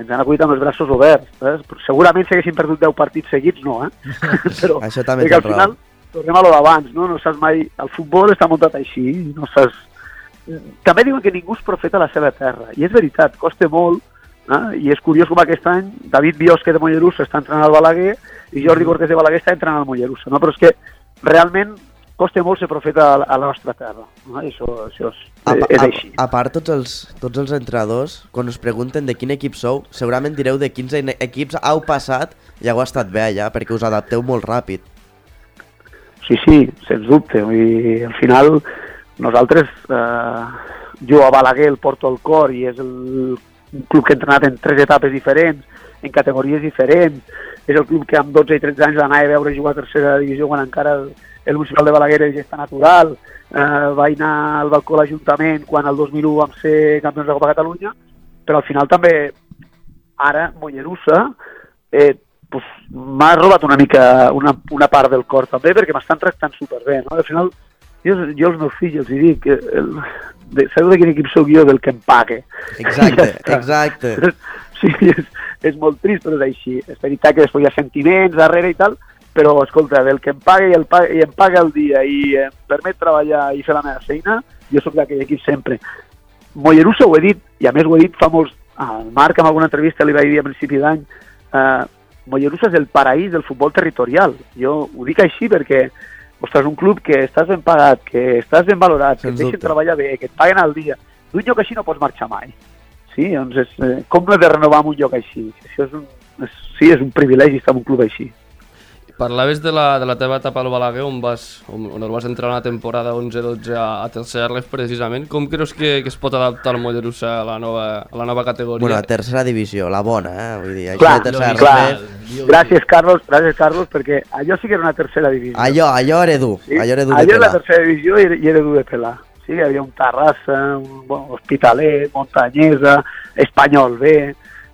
ens han acollit amb els braços oberts. Eh? Segurament si haguéssim perdut 10 partits seguits, no, eh? Però,
Això també
perquè al
tens raó.
Tornem a lo d'abans, no? No saps mai... El futbol està muntat així, no saps... També diuen que ningú és profeta a la seva terra, i és veritat, costa molt Eh? I és curiós com aquest any David Biosque de Mollerussa està entrenant al Balaguer i Jordi Cortés de Balaguer està entrenant al Mollerussa. No? Però és que realment costa molt ser profeta a la, a nostra terra. No? Això, això és,
A,
és
a,
així.
a part, tots els, tots els entrenadors, quan us pregunten de quin equip sou, segurament direu de quins ene- equips heu passat i heu estat bé allà, perquè us adapteu molt ràpid.
Sí, sí, sens dubte. Dir, al final, nosaltres, eh, jo a Balaguer el porto al cor i és el, club que he entrenat en tres etapes diferents, en categories diferents. És el club que amb 12 i 13 anys l'anava a veure jugar a tercera divisió quan encara el, el municipal de Balaguer era gesta natural. Eh, vaig anar al balcó l'Ajuntament quan el 2001 vam ser campions de Copa Catalunya, però al final també ara Mollerussa eh, pues, m'ha robat una mica una, una part del cor també perquè m'estan tractant superbé, no? Al final jo, jo als meus fills els dic que el, de, sabeu de quin equip sóc jo? Del que em pague.
Exacte,
Ja
exacte.
Sí, és, és molt trist, però és així. És veritat que després hi ha sentiments darrere i tal, però, escolta, del que em paga i, el paga, i em paga el dia i em permet treballar i fer la meva feina, jo sóc d'aquell equip sempre. Mollerussa ho he dit, i a més ho he dit fa molts... Al Marc, en alguna entrevista, li vaig dir a principi d'any, eh, Mollerussa és el paraís del futbol territorial. Jo ho dic així perquè, ostres, un club que estàs ben pagat, que estàs ben valorat, que
Sens
et deixen
dubte.
treballar bé, que et paguen al dia, d'un lloc així no pots marxar mai. Sí, doncs és, eh, com no he de renovar en un lloc així? Això és un, és, sí, és un privilegi estar en un club així.
Parlaves de la, de la teva etapa al Balaguer on, vas, on, on el vas entrar una temporada 11-12 a, a tercera ref precisament. Com creus que, que es pot adaptar el Mollerussa a la nova, a la nova categoria?
Bueno, a tercera divisió, la bona, eh? Vull dir, això
Clar,
de tercera
clar.
ref,
Gràcies, Carlos, gràcies, Carlos, perquè allò sí que era una tercera divisió.
Allò, allò era dur,
Sí?
allò era dur de
allò era la
pelar.
tercera divisió i era, i era dur de pelar. Sí, hi havia un Terrassa, un bon, Hospitalet, Montanyesa, Espanyol B...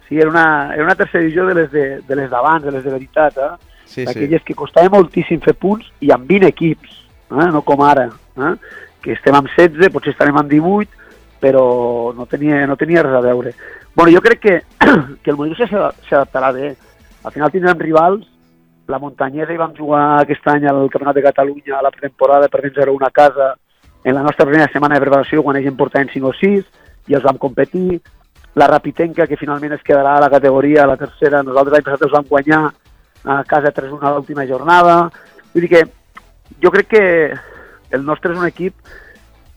Sí, era una, era una tercera divisió de les de, de les d'abans, de les de veritat, eh?
Sí, sí.
d'aquelles que costava moltíssim fer punts i amb 20 equips, eh? no com ara, eh? que estem amb 16, potser estarem amb 18, però no tenia, no tenia res a veure. bueno, jo crec que, que el Mollerussa s'adaptarà bé. Al final tindrem rivals, la Montanyesa hi vam jugar aquest any al Campionat de Catalunya a la pretemporada per 0 una casa en la nostra primera setmana de preparació quan ells en portaven 5 o 6 i els vam competir. La Rapitenca, que finalment es quedarà a la categoria, a la tercera, nosaltres l'any passat els vam guanyar a casa 3-1 a l'última jornada. Vull dir que jo crec que el nostre és un equip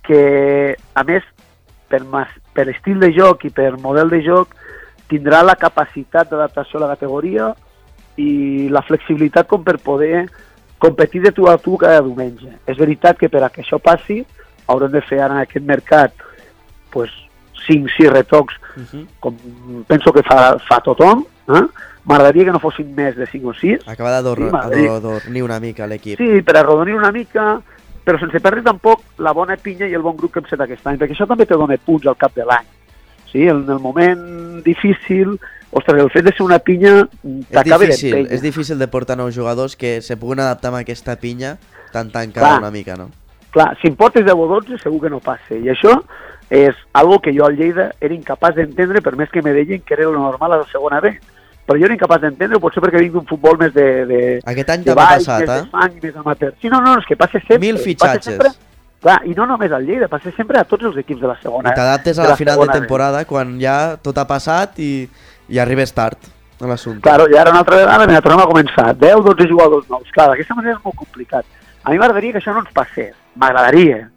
que, a més, per, mas, per estil de joc i per model de joc, tindrà la capacitat d'adaptació a la categoria i la flexibilitat com per poder competir de tu a tu cada diumenge. És veritat que per a que això passi haurem de fer ara en aquest mercat pues, 5-6 retocs
Uh -huh.
com penso que fa, fa tothom. Eh? M'agradaria que no fossin més de 5 o 6.
Acaba d'ador-
Sí,
una mica l'equip.
Sí, per arrodonir una mica, però sense perdre tampoc la bona pinya i el bon grup que hem set aquest any, perquè això també te dona punts al cap de l'any. Sí, en el moment difícil, ostres, el fet de ser una pinya t'acaba d'empènyer.
és difícil de portar nous jugadors que se puguin adaptar amb aquesta pinya tan tancada
Clar.
una mica, no?
Clar, si em portes 10 o 12 segur que no passa. I això és algo que jo al Lleida era incapaç d'entendre, per més que me deien que era lo normal a la segona B. Però jo era incapaç d'entendre, potser perquè vinc d'un futbol més de, de,
Aquest any
de baix,
passat,
més de
eh?
fang, més amateur. Sí, no, no, és que passa sempre.
Mil
passa
fitxatges.
Sempre, clar, i no només al Lleida, passa sempre a tots els equips de la segona.
I t'adaptes a
de
la final de
segona B.
temporada quan ja tot ha passat i, i arribes tard a l'assumpte.
Claro, i ara una altra vegada, mira, tornem a començar. 10, 12 jugadors nous. Clar, d'aquesta manera és molt complicat. A mi m'agradaria que això no ens passés. M'agradaria.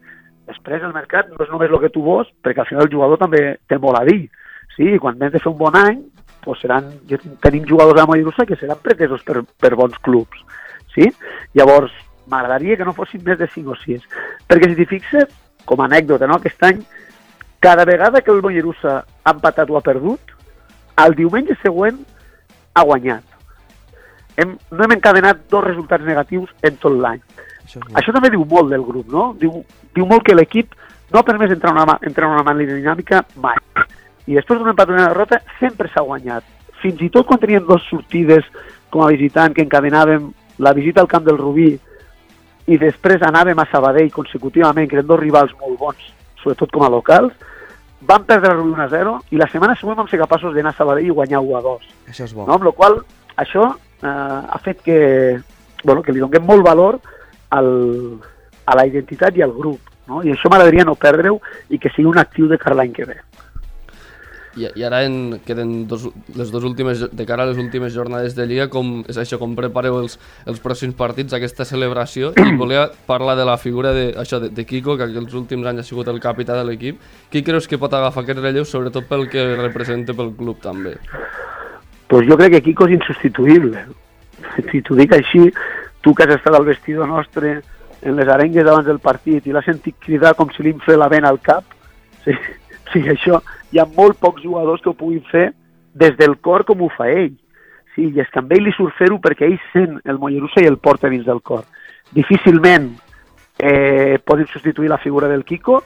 Després el mercat no és només el que tu vols, perquè al final el jugador també té molt a dir. Sí, quan vens de fer un bon any, doncs seran, tenim jugadors a Mollerussa que seran pretesos per, per bons clubs. Sí? Llavors, m'agradaria que no fossin més de 5 o 6. Perquè si t'hi fixes, com a anècdota, no? aquest any, cada vegada que el Mollerussa ha empatat o ha perdut, el diumenge següent ha guanyat. Hem, no hem encadenat dos resultats negatius en tot l'any.
Això bo.
Això també diu molt del grup, no? Diu, diu molt que l'equip no ha permès entrar una, entrar en una manera dinàmica mai. I després d'un empat o una derrota sempre s'ha guanyat. Fins i tot quan teníem dues sortides com a visitant que encadenàvem la visita al camp del Rubí i després anàvem a Sabadell consecutivament, que eren dos rivals molt bons, sobretot com a locals, vam perdre el Rubí 1-0 i la setmana següent vam ser capaços d'anar a Sabadell i guanyar 1-2.
Això és bo.
No? Amb la qual això eh, ha fet que, bueno, que li donem molt valor al, a la identitat i al grup. No? I això m'agradaria no perdre-ho i que sigui un actiu de cara l'any que ve.
I, i ara en, queden dos, les dues últimes, de cara a les últimes jornades de Lliga, com és això, com prepareu els, els pròxims partits, aquesta celebració, i volia parlar de la figura de, això, de, de Kiko, que els últims anys ha sigut el capità de l'equip. Qui creus que pot agafar aquest relleu, sobretot pel que representa pel club també?
pues jo crec que Kiko és insubstituïble. Si t'ho dic així, tu que has estat al vestidor nostre en les arengues abans del partit i l'has sentit cridar com si li la vena al cap, sí, sí, això, hi ha molt pocs jugadors que ho puguin fer des del cor com ho fa ell. Sí, i és que amb ell li surt fer-ho perquè ell sent el Mollerussa i el porta dins del cor. Difícilment eh, poden substituir la figura del Kiko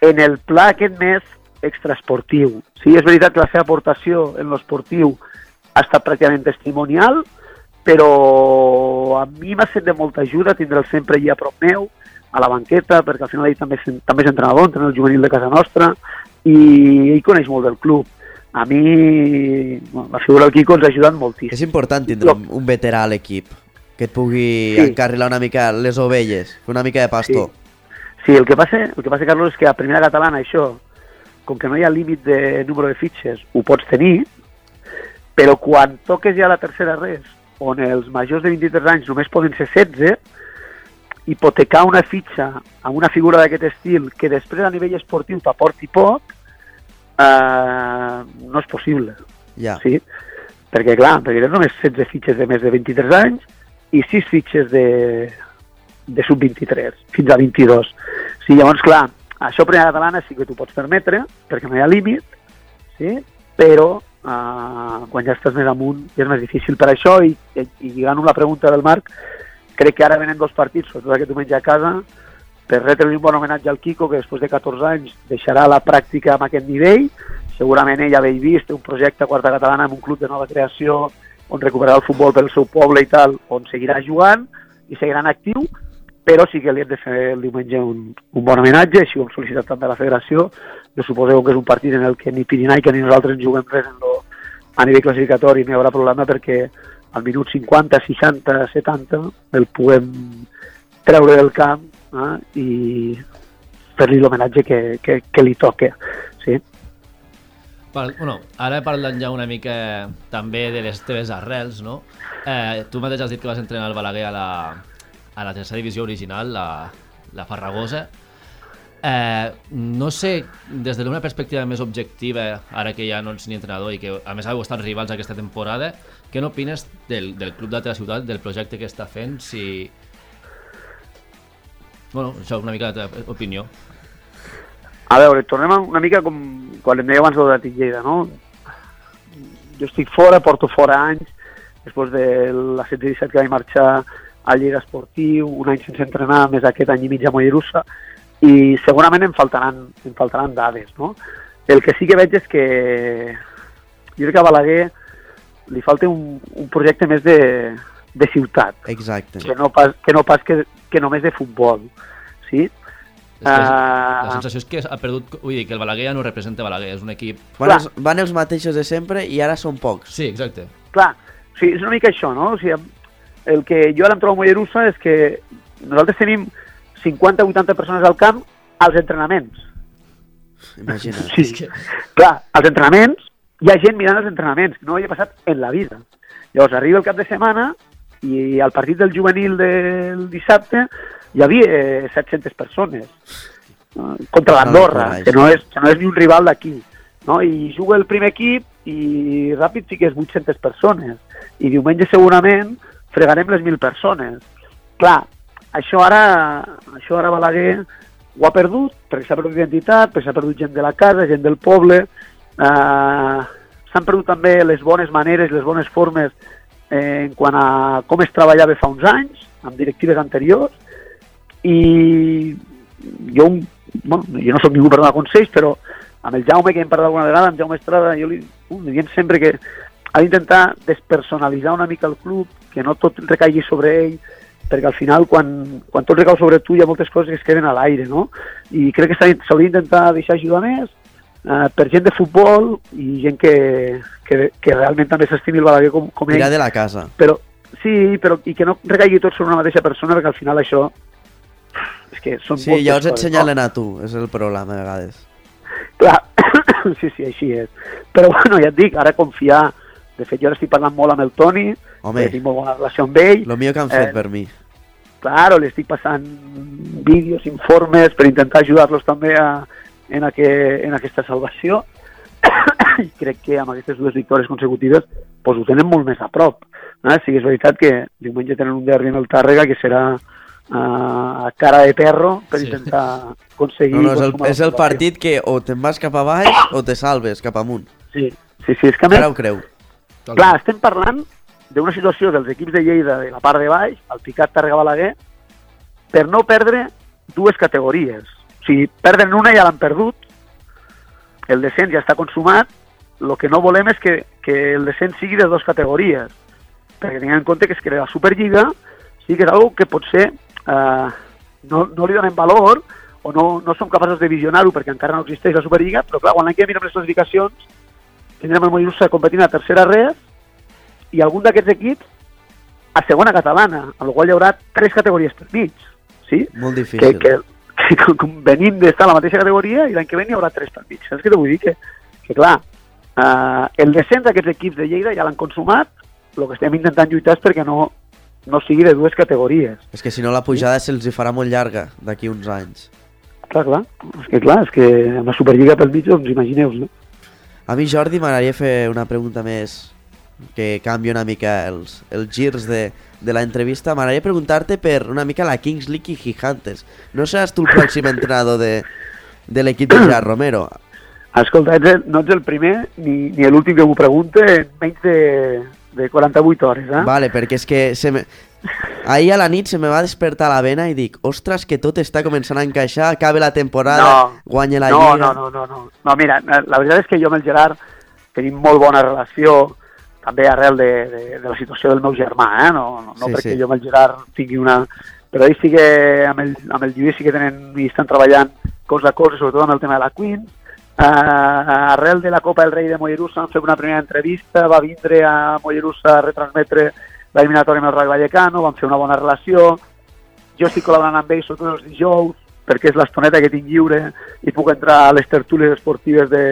en el pla aquest més extraesportiu. Sí, és veritat que la seva aportació en l'esportiu ha estat pràcticament testimonial, però a mi m'ha set de molta ajuda tindre'l sempre allà a prop meu, a la banqueta, perquè al final ell també, també és entrenador, entrena el juvenil de casa nostra, i ell coneix molt del club. A mi la figura del Quico ens ha ajudat moltíssim.
És important tindre un, un veterà a l'equip que et pugui
Sí.
encarrilar una mica les ovelles, fer una mica de pastor.
Sí, el que passa, el que passa Carlos, és que a primera catalana això, com que no hi ha límit de número de fitxes, ho pots tenir, però quan toques ja la tercera res, on els majors de 23 anys només poden ser 16, hipotecar una fitxa amb una figura d'aquest estil que després a nivell esportiu t'aporti poc, eh, no és possible.
Ja.
Sí? Perquè, clar, perquè tens només 16 fitxes de més de 23 anys i 6 fitxes de, de sub-23, fins a 22. Sí, llavors, clar, això a primera catalana sí que t'ho pots permetre, perquè no hi ha límit, sí? però uh, quan ja estàs més amunt ja és més difícil. Per això, i, i, i lligant amb la pregunta del Marc, crec que ara venen dos partits, sobretot aquest diumenge a casa, per retre un bon homenatge al Quico, que després de 14 anys deixarà la pràctica amb aquest nivell. Segurament ell havia vist, té un projecte a quarta catalana amb un club de nova creació on recuperarà el futbol pel seu poble i tal, on seguirà jugant i seguirà en actiu, però sí que li hem de fer el diumenge un, un bon homenatge, així ho hem sol·licitat també a la federació. Jo suposeu que és un partit en el que ni Pirinaica ni nosaltres juguem res en lo, a nivell classificatori, no hi haurà problema perquè al minut 50, 60, 70 el puguem treure del camp eh, i fer-li l'homenatge que, que, que li toca. Sí?
Par bueno, ara parlant ja una mica també de les teves arrels, no? Eh, tu mateix has dit que vas entrenar el Balaguer a la, a la tercera divisió original, la, la Farragosa. Eh, no sé, des d'una perspectiva més objectiva, ara que ja no ets ni entrenador i que a més heu estat rivals aquesta temporada, què n'opines del, del club de la ciutat, del projecte que està fent, si... Bueno, això és una mica la teva opinió.
A veure, tornem a una mica com quan em deia abans de Lleida, no? Jo estic fora, porto fora anys, després de la 17 que vaig marxar al Lleida Esportiu, un any sense entrenar, més aquest any i mig a Mollerussa, i segurament em faltaran, em faltaran dades, no? El que sí que veig és que jo crec que a Balaguer li falta un, un projecte més de, de ciutat,
Exacte.
que no pas que, no pas que, que només de futbol, sí?
És que
Ah.
la sensació és que ha perdut... Vull dir, que el Balaguer ja no representa Balaguer, és un equip...
Van els, van els mateixos de sempre i ara són pocs.
Sí, exacte.
Clar, o sigui, és una mica això, no? O sigui, el que jo ara em trobo molt llerussa és que nosaltres tenim 50-80 persones al camp als entrenaments.
Imagina't.
Sí, clar, als entrenaments hi ha gent mirant els entrenaments, que no havia passat en la vida. Llavors arriba el cap de setmana i al partit del juvenil del dissabte hi havia eh, 700 persones no? contra l'Andorra,
No,
que, no és, que no és ni un rival d'aquí. No? I juga el primer equip i ràpid fiques 800 persones. I diumenge segurament fregarem les 1.000 persones. Clar, això ara, això ara Balaguer ho ha perdut, perquè s'ha perdut identitat, perquè s'ha perdut gent de la casa, gent del poble, eh, s'han perdut també les bones maneres, les bones formes eh, en quant a com es treballava fa uns anys, amb directives anteriors, i jo, bueno, jo no sóc ningú per donar consells, però amb el Jaume, que hem parlat alguna vegada, amb Jaume Estrada, jo li, uh, li diem sempre que ha d'intentar despersonalitzar una mica el club, que no tot recaigui sobre ell, perquè al final quan, quan tot recau sobre tu hi ha moltes coses que es queden a l'aire, no? I crec que s'ha- s'hauria d'intentar deixar ajudar més eh, per gent de futbol i gent que, que, que realment també s'estimi el Balaguer com, com ell
Tirar de la casa.
però sí, però i que no recaigui tot sobre una mateixa persona perquè al final això és que són
Sí,
moltes
llavors et
coses,
senyalen a tu, és el problema a vegades.
No? Clar, sí, sí, així és. Però bueno, ja et dic, ara confiar... De fet, jo ara estic parlant molt amb el Toni,
Home.
eh, tinc molt bona relació amb ell.
Lo millor que han fet
Eh,
per mi.
Claro, li estic passant vídeos, informes, per intentar ajudar-los també a, en, a que, en aquesta salvació. I crec que amb aquestes dues victòries consecutives pues, ho tenen molt més a prop. Eh? Sí que és veritat que diumenge tenen un derbi en el Tàrrega que serà uh, cara de perro per
Sí.
intentar aconseguir...
No, no, és el, és el partit que o te'n vas cap a baix o te salves cap amunt.
Sí, sí, sí, és que a més,
Ara ho creu.
Clar, estem parlant d'una situació dels equips de Lleida de la part de baix, el Picat Tàrrega Balaguer, per no perdre dues categories. O sigui, perden una ja l'han perdut, el descens ja està consumat, el que no volem és que, que el descens sigui de dues categories, perquè tinguem en compte que es crea la Superliga, sí que és algo que potser eh, no, no li donem valor o no, no som capaços de visionar-ho perquè encara no existeix la Superliga, però clar, quan l'any que mirem les classificacions, tindrem el Mollerussa competint a tercera res i algun d'aquests equips a segona catalana, amb la qual hi haurà tres categories per mig, sí?
Molt
Que,
difícil.
que, que com venim d'estar a la mateixa categoria i l'any que ve n'hi haurà tres per mig. Saps què te vull dir? Que, que clar, eh, el descens d'aquests equips de Lleida ja l'han consumat, el que estem intentant lluitar és perquè no, no sigui de dues categories.
És que si no la pujada se'ls hi farà molt llarga d'aquí uns anys.
Clar, clar, és que clar, és que amb la Superliga pel mig, doncs imagineu no?
A mi, Jordi, m'agradaria fer una pregunta més que canvia una mica els, els girs de, de la entrevista. M'agradaria preguntar-te per una mica la Kings League i Gigantes. No seràs tu el pròxim entrenador de, de l'equip de Gerard Romero?
Escolta, ets el, no ets el primer ni, ni l'últim que m'ho pregunta en menys de, de 48 hores, eh?
Vale, perquè és que se me... ahir a la nit se me va despertar la vena i dic, ostres, que tot està començant a encaixar, acabe la temporada,
No.
guanya la
no,
Lliga...
no, no, no, no. No, mira, la veritat és que jo amb el Gerard tenim molt bona relació, també arrel de, de, de la situació del meu germà, eh? No, no, no
Sí,
perquè
sí.
jo amb el Gerard tingui una... Però ells sí que amb el, amb el Lluís sí que tenen i estan treballant cosa a cosa, sobretot amb el tema de la Queen. Uh, arrel de la Copa del Rei de Mollerussa vam fer una primera entrevista, va vindre a Mollerussa a retransmetre l'eliminatòria amb el Rayo Vallecano, vam fer una bona relació, jo estic col·laborant amb ells sobretot els dijous, perquè és l'estoneta que tinc lliure i puc entrar a les tertúlies esportives de,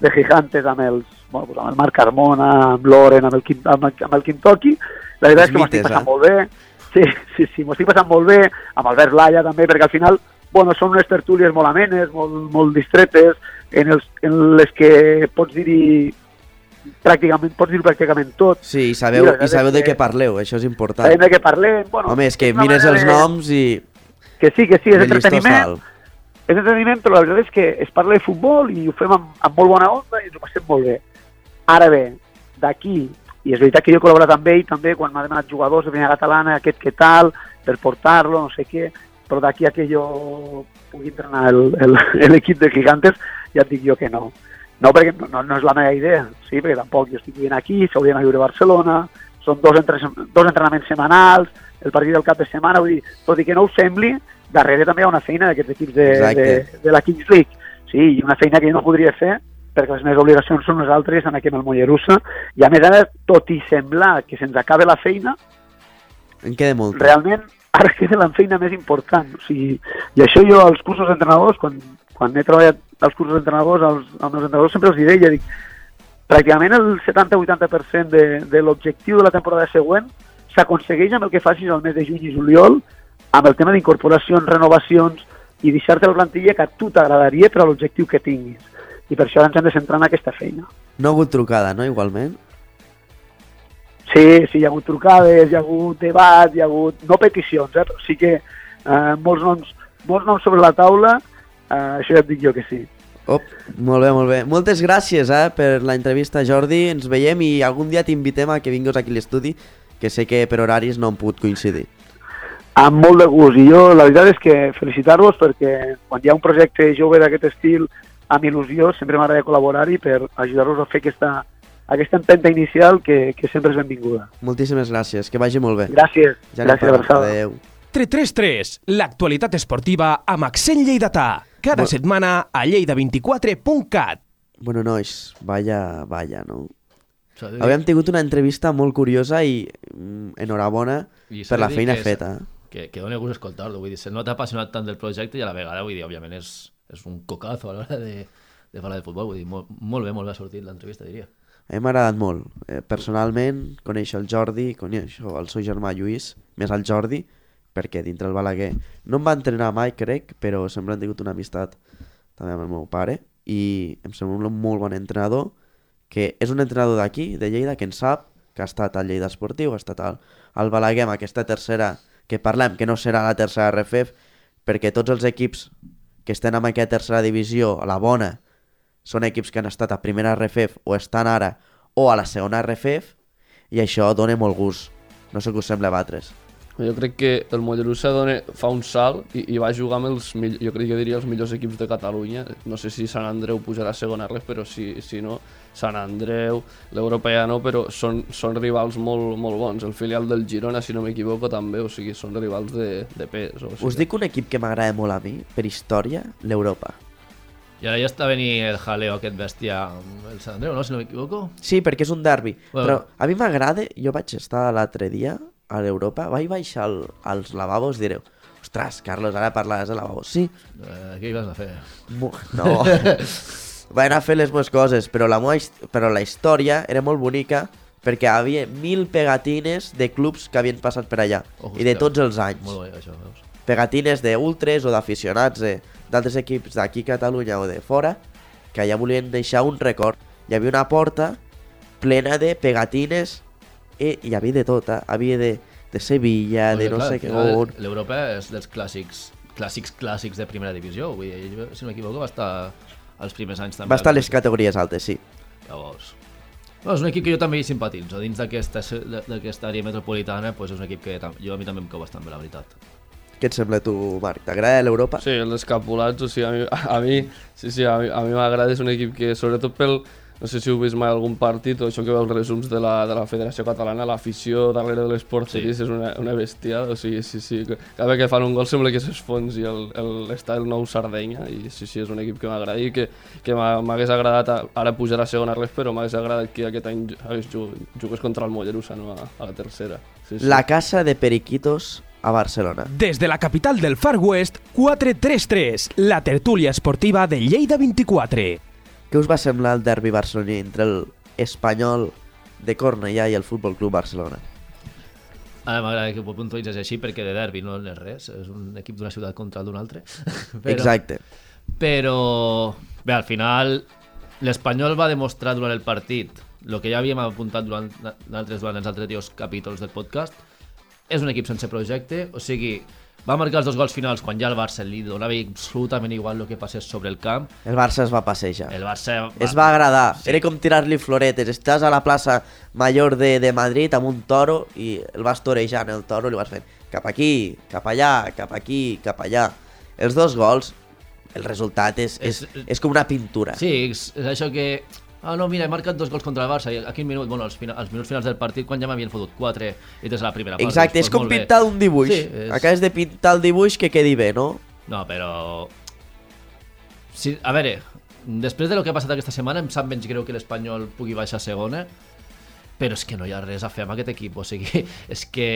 de Gigantes amb els, bueno, pues amb el Marc Carmona, amb l'Oren, amb el, Quim- amb, el, amb el Quintoqui. La veritat
Els
és que m'ho estic passant
eh?
molt bé. Sí, sí, sí, m'ho estic passant molt bé, amb Albert Laia també, perquè al final bueno, són unes tertúlies molt amenes, molt, molt distretes, en, els, en les que pots dir-hi pràcticament, pots dir pràcticament tot.
Sí, i sabeu,
I
i sabeu
és
de què parleu, això és important.
Sabem de què parlem. Bueno,
Home, és que mires els noms i...
Que sí, que sí, és entreteniment, és entreteniment, però la veritat és que es parla de futbol i ho fem amb, amb molt bona onda i ens ho passem molt bé. Ara bé, d'aquí, i és veritat que jo he col·laborat amb ell també quan m'ha demanat jugadors de primera catalana, aquest que tal, per portar-lo, no sé què, però d'aquí a que jo pugui entrenar l'equip de Gigantes, ja et dic jo que no. No, perquè no, no, és la meva idea, sí, perquè tampoc jo estic vivint aquí, s'haurien de viure a Barcelona, són dos, entre, dos entrenaments setmanals, el partit del cap de setmana, vull dir, tot i que no ho sembli, darrere també hi ha una feina d'aquests equips de,
Exacte.
de, de la Kings League. Sí, i una feina que jo no podria fer perquè les meves obligacions són les altres en aquí amb el Mollerussa i a més ara, tot i semblar que se'ns acabe la feina,
En queda molt.
realment ara queda la feina més important. O sigui, I això jo als cursos d'entrenadors, quan, quan he treballat als cursos d'entrenadors, als, als meus entrenadors sempre els deia, dic, pràcticament el 70-80% de, de l'objectiu de la temporada següent s'aconsegueix amb el que facis al mes de juny i juliol, amb el tema d'incorporacions, renovacions i deixar-te la plantilla que a tu t'agradaria per a l'objectiu que tinguis. I per això ens hem de centrar en aquesta feina.
No ha hagut trucada, no, igualment?
Sí, sí, hi ha hagut trucades, hi ha hagut debat, hi ha hagut... No peticions, eh, però sí que eh, molts, noms, molts noms sobre la taula, eh, això ja et dic jo que sí.
Oh, molt bé, molt bé. Moltes gràcies eh, per la entrevista, Jordi. Ens veiem i algun dia t'invitem a que vinguis aquí a l'estudi, que sé que per horaris no hem pogut coincidir.
Amb molt de gust. I jo la veritat és que felicitar-vos perquè quan hi ha un projecte jove d'aquest estil amb il·lusió sempre m'agrada col·laborar-hi per ajudar-vos a fer aquesta, aquesta empenta inicial que, que sempre és benvinguda.
Moltíssimes gràcies, que vagi molt bé.
Gràcies.
Ja
Gràcies, abraçada.
Adéu.
333, l'actualitat esportiva amb accent lleidatà. Cada
Bo-
setmana a lleida24.cat.
Bueno, nois, vaya, vaya, no? Hem tingut una entrevista molt curiosa i mm, enhorabona
I
per la feina
que és-
feta.
Que, que dona gust escoltar-lo, vull dir, se nota apassionat tant del projecte i a la vegada, vull dir, òbviament és, és un cocazo a l'hora de, de parlar de futbol, vull dir, molt, molt bé, molt bé ha sortit l'entrevista, diria.
A mi m'ha agradat molt. Eh, personalment, conèixer el Jordi, conèixer el seu germà Lluís, més el Jordi, perquè dintre el Balaguer no em va entrenar mai, crec, però sempre han tingut una amistat també amb el meu pare i em sembla un molt bon entrenador que és un entrenador d'aquí, de Lleida, que en sap, que ha estat al Lleida Esportiu, ha estat al, al Balaguer aquesta tercera que parlem, que no serà la tercera RFF, perquè tots els equips que estan en aquesta tercera divisió, a la bona, són equips que han estat a primera RFF o estan ara o a la segona RFF i això dona molt gust. No sé què us sembla a vosaltres.
Jo crec que el Mollerussa dona, fa un salt i, i va jugar amb els, mill- jo crec que diria els millors equips de Catalunya. No sé si Sant Andreu pujarà a segona res, però si, si no, Sant Andreu, l'Europea no, però són, són rivals molt, molt bons. El filial del Girona, si no m'equivoco, també, o sigui, són rivals de, de pes. O sigui,
Us dic un equip que m'agrada molt a mi, per història, l'Europa.
I ara ja està venint el jaleo aquest bèstia amb el Sant Andreu, no? Si no m'equivoco.
Sí, perquè és un derbi.
Bueno.
Però a mi m'agrada, jo vaig estar l'altre dia a l'Europa, vaig baixar al, als lavabos, direu, ostres, Carlos, ara parlaràs de lavabos. Sí,
Eh, què hi vas a fer?
No. Vaig anar a fer les meves coses, però la, his- però la història era molt bonica perquè hi havia mil pegatines de clubs que havien passat per allà
Oh,
i de tots els anys.
Molt bé, això, veus?
Pegatines d'ultres o d'aficionats de- d'altres equips d'aquí a Catalunya o de fora que allà volien deixar un record. Hi havia una porta plena de pegatines i hi havia de tot, eh? havia de, de Sevilla, de
Perquè,
no
clar,
sé què on.
L'Europa és dels clàssics, clàssics clàssics de primera divisió. Vull dir, ell, si no m'equivoco, va estar als primers anys també.
Va estar a les categories altes, sí.
Llavors... Bueno, és un equip que jo també hi simpatitzo. Dins d'aquesta d'aquesta àrea metropolitana, pues és un equip que jo a mi també em cau bastant bé, la veritat.
Què et sembla a tu, Marc? T'agrada l'Europa?
Sí, els escapulats, o sigui, a mi, a mi, sí, sí, a mi, a mi m'agrada, és un equip que, sobretot pel, no sé si heu vist mai algun partit o això que veus resums de la, de la Federació Catalana, l'afició darrere de les porteries
Sí.
és una, una bestia, o sigui, sí, sí, cada vegada que fan un gol sembla que s'esfonsi el, el, està el nou Sardenya i sí, sí, és un equip que m'agrada i que, que m'ha- m'hagués agradat a, ara pujar a segona res, però m'hagués agradat que aquest any hagués jug- jugués contra el Mollerussa, no a, a la tercera. Sí, sí.
La casa de Periquitos a Barcelona.
Desde la capital del Far West, 433, la tertúlia esportiva de Lleida 24.
Què us va semblar el derbi barceloní entre el espanyol de Cornellà i el Futbol Club Barcelona?
Ara m'agrada que ho puntualitzes així perquè de derbi no és res, és un equip d'una ciutat contra d'un altre.
Exacte.
Però, bé, al final l'Espanyol va demostrar durant el partit el que ja havíem apuntat durant, durant els altres capítols del podcast. És un equip sense projecte, o sigui, va marcar els dos gols finals quan ja el Barça li donava absolutament igual el que passés sobre el camp.
El Barça es va passejar.
El Barça
Es va agradar. Era com tirar-li floretes. Estàs a la plaça Major de, de Madrid amb un toro i el vas torejant, el toro, i li vas fent cap aquí, cap allà, cap aquí, cap allà. Els dos gols, el resultat és, és,
És-
és com una pintura.
Sí, és, és això que... Ah, no, mira, he marcat dos gols contra el Barça i a quin minut? Bueno, als, fina, als minuts finals del partit, quan ja m'havien fotut 4 i des de la primera part.
Exacte,
doncs,
és com
molt bé.
pintar un dibuix.
Sí, és-
Acabes de pintar el dibuix que quedi bé, no?
No, però... Sí, a veure, després de lo que ha passat aquesta setmana em sap menys greu que l'Espanyol pugui baixar a segona, però és que no hi ha res a fer amb aquest equip, o sigui, és que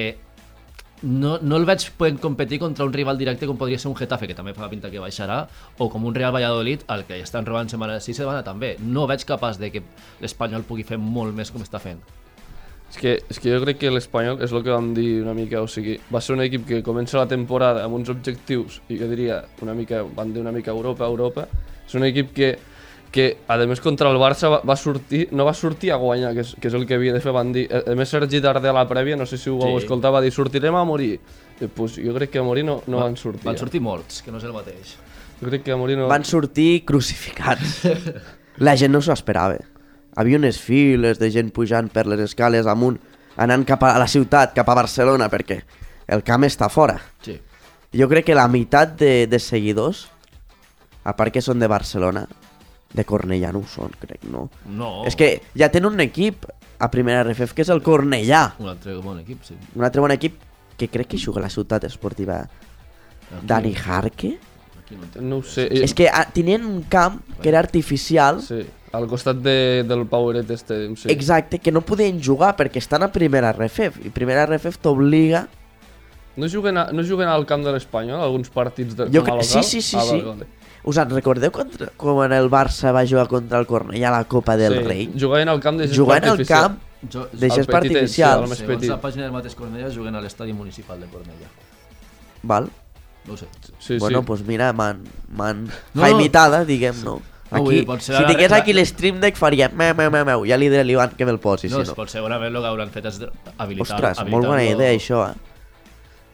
no, no el veig podent competir contra un rival directe com podria ser un Getafe, que també fa la pinta que baixarà, o com un Real Valladolid, al que estan robant setmana sí, setmana també. No veig capaç de que l'Espanyol pugui fer molt més com està fent.
És que, és que jo crec que l'Espanyol és el que vam dir una mica, o sigui, va ser un equip que comença la temporada amb uns objectius, i jo diria, una mica, van dir una mica Europa, Europa, és un equip que, que a més contra el Barça va, va sortir, no va sortir a guanyar, que és, que és el que havia de fer, van dir, a més Sergi Darder a la prèvia, no sé si ho
Sí.
vau escoltar, va dir, sortirem a morir, I, pues, jo crec que a morir no, no
Va-
van sortir.
Van
eh?
sortir morts, que no és el mateix.
Jo crec que a morir no...
Van sortir crucificats. La gent no s'ho esperava. Havia unes files de gent pujant per les escales amunt, anant cap a la ciutat, cap a Barcelona, perquè el camp està fora.
Sí.
Jo crec que la meitat de, de seguidors, a part que són de Barcelona, de Cornellà no ho són, crec, no.
No.
És que ja tenen un equip a primera RFF que és el Cornellà.
Un altre bon equip, sí.
Un altre bon equip que crec que juga a la ciutat esportiva
Aquí-
Dani Jarque.
Aquí no.
No ho sé.
És que ah, tenien un camp que era artificial,
Sí, al costat de, del Powerade este, sí.
exacte, que no podien jugar perquè estan a primera RFF i primera RFF t'obliga
No juguen, a, no juguen al camp de l'Espanyol, alguns partits de,
Jo
com a
sí, sí, sí,
ah,
sí.
Vale, vale.
Us en recordeu contra, quan el Barça va jugar contra el Cornellà a la Copa del
sí,
Rei?
Jugaven al camp de gespa
Jugant al
artificial.
camp
Jo,
de gespa artificial.
sí,
segons
petit.
la pàgina del mateix Cornellà, juguen a l'estadi municipal de Cornellà.
Val?
No ho sé.
Sí,
bueno,
sí.
pues mira, man, man
No,
no,
no.
imitada, diguem, no?
No,
Aquí,
ser
si tingués aquí l'Stream Deck faria meu, meu, meu, meu. Ja li diré a l'Ivan que me'l posi,
no,
si no.
pot segurament el que hauran fet és habilitar...
Ostres, molt bona idea, això, eh?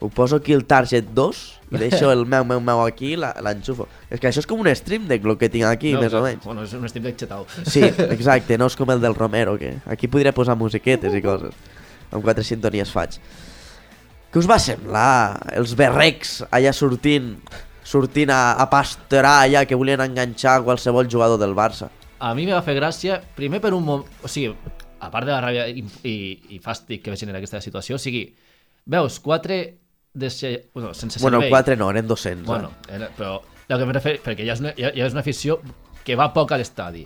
Ho poso aquí el Target 2 i deixo el meu, meu, meu aquí i la- l'enxufo. És que això és com un Stream Deck, el que tinc aquí,
no,
més o menys.
Bueno, és un Steam Deck xetau.
Sí, exacte, no és com el del Romero, que aquí podria posar musiquetes i coses. Amb quatre sintonies faig. Què us va semblar? Els berrecs allà sortint sortint a, a pastorar allà que volien enganxar qualsevol jugador del Barça.
A mi me va fer gràcia, primer per un moment... O sigui, a part de la ràbia i, i, i fàstic que va generar aquesta situació, o sigui, veus, quatre de ser, bueno, sense
Bueno,
servei...
quatre no, eren 200.
Bueno,
eh?
era, però el que em refer, perquè ja és, una, ja, ja és una afició que va poc a l'estadi.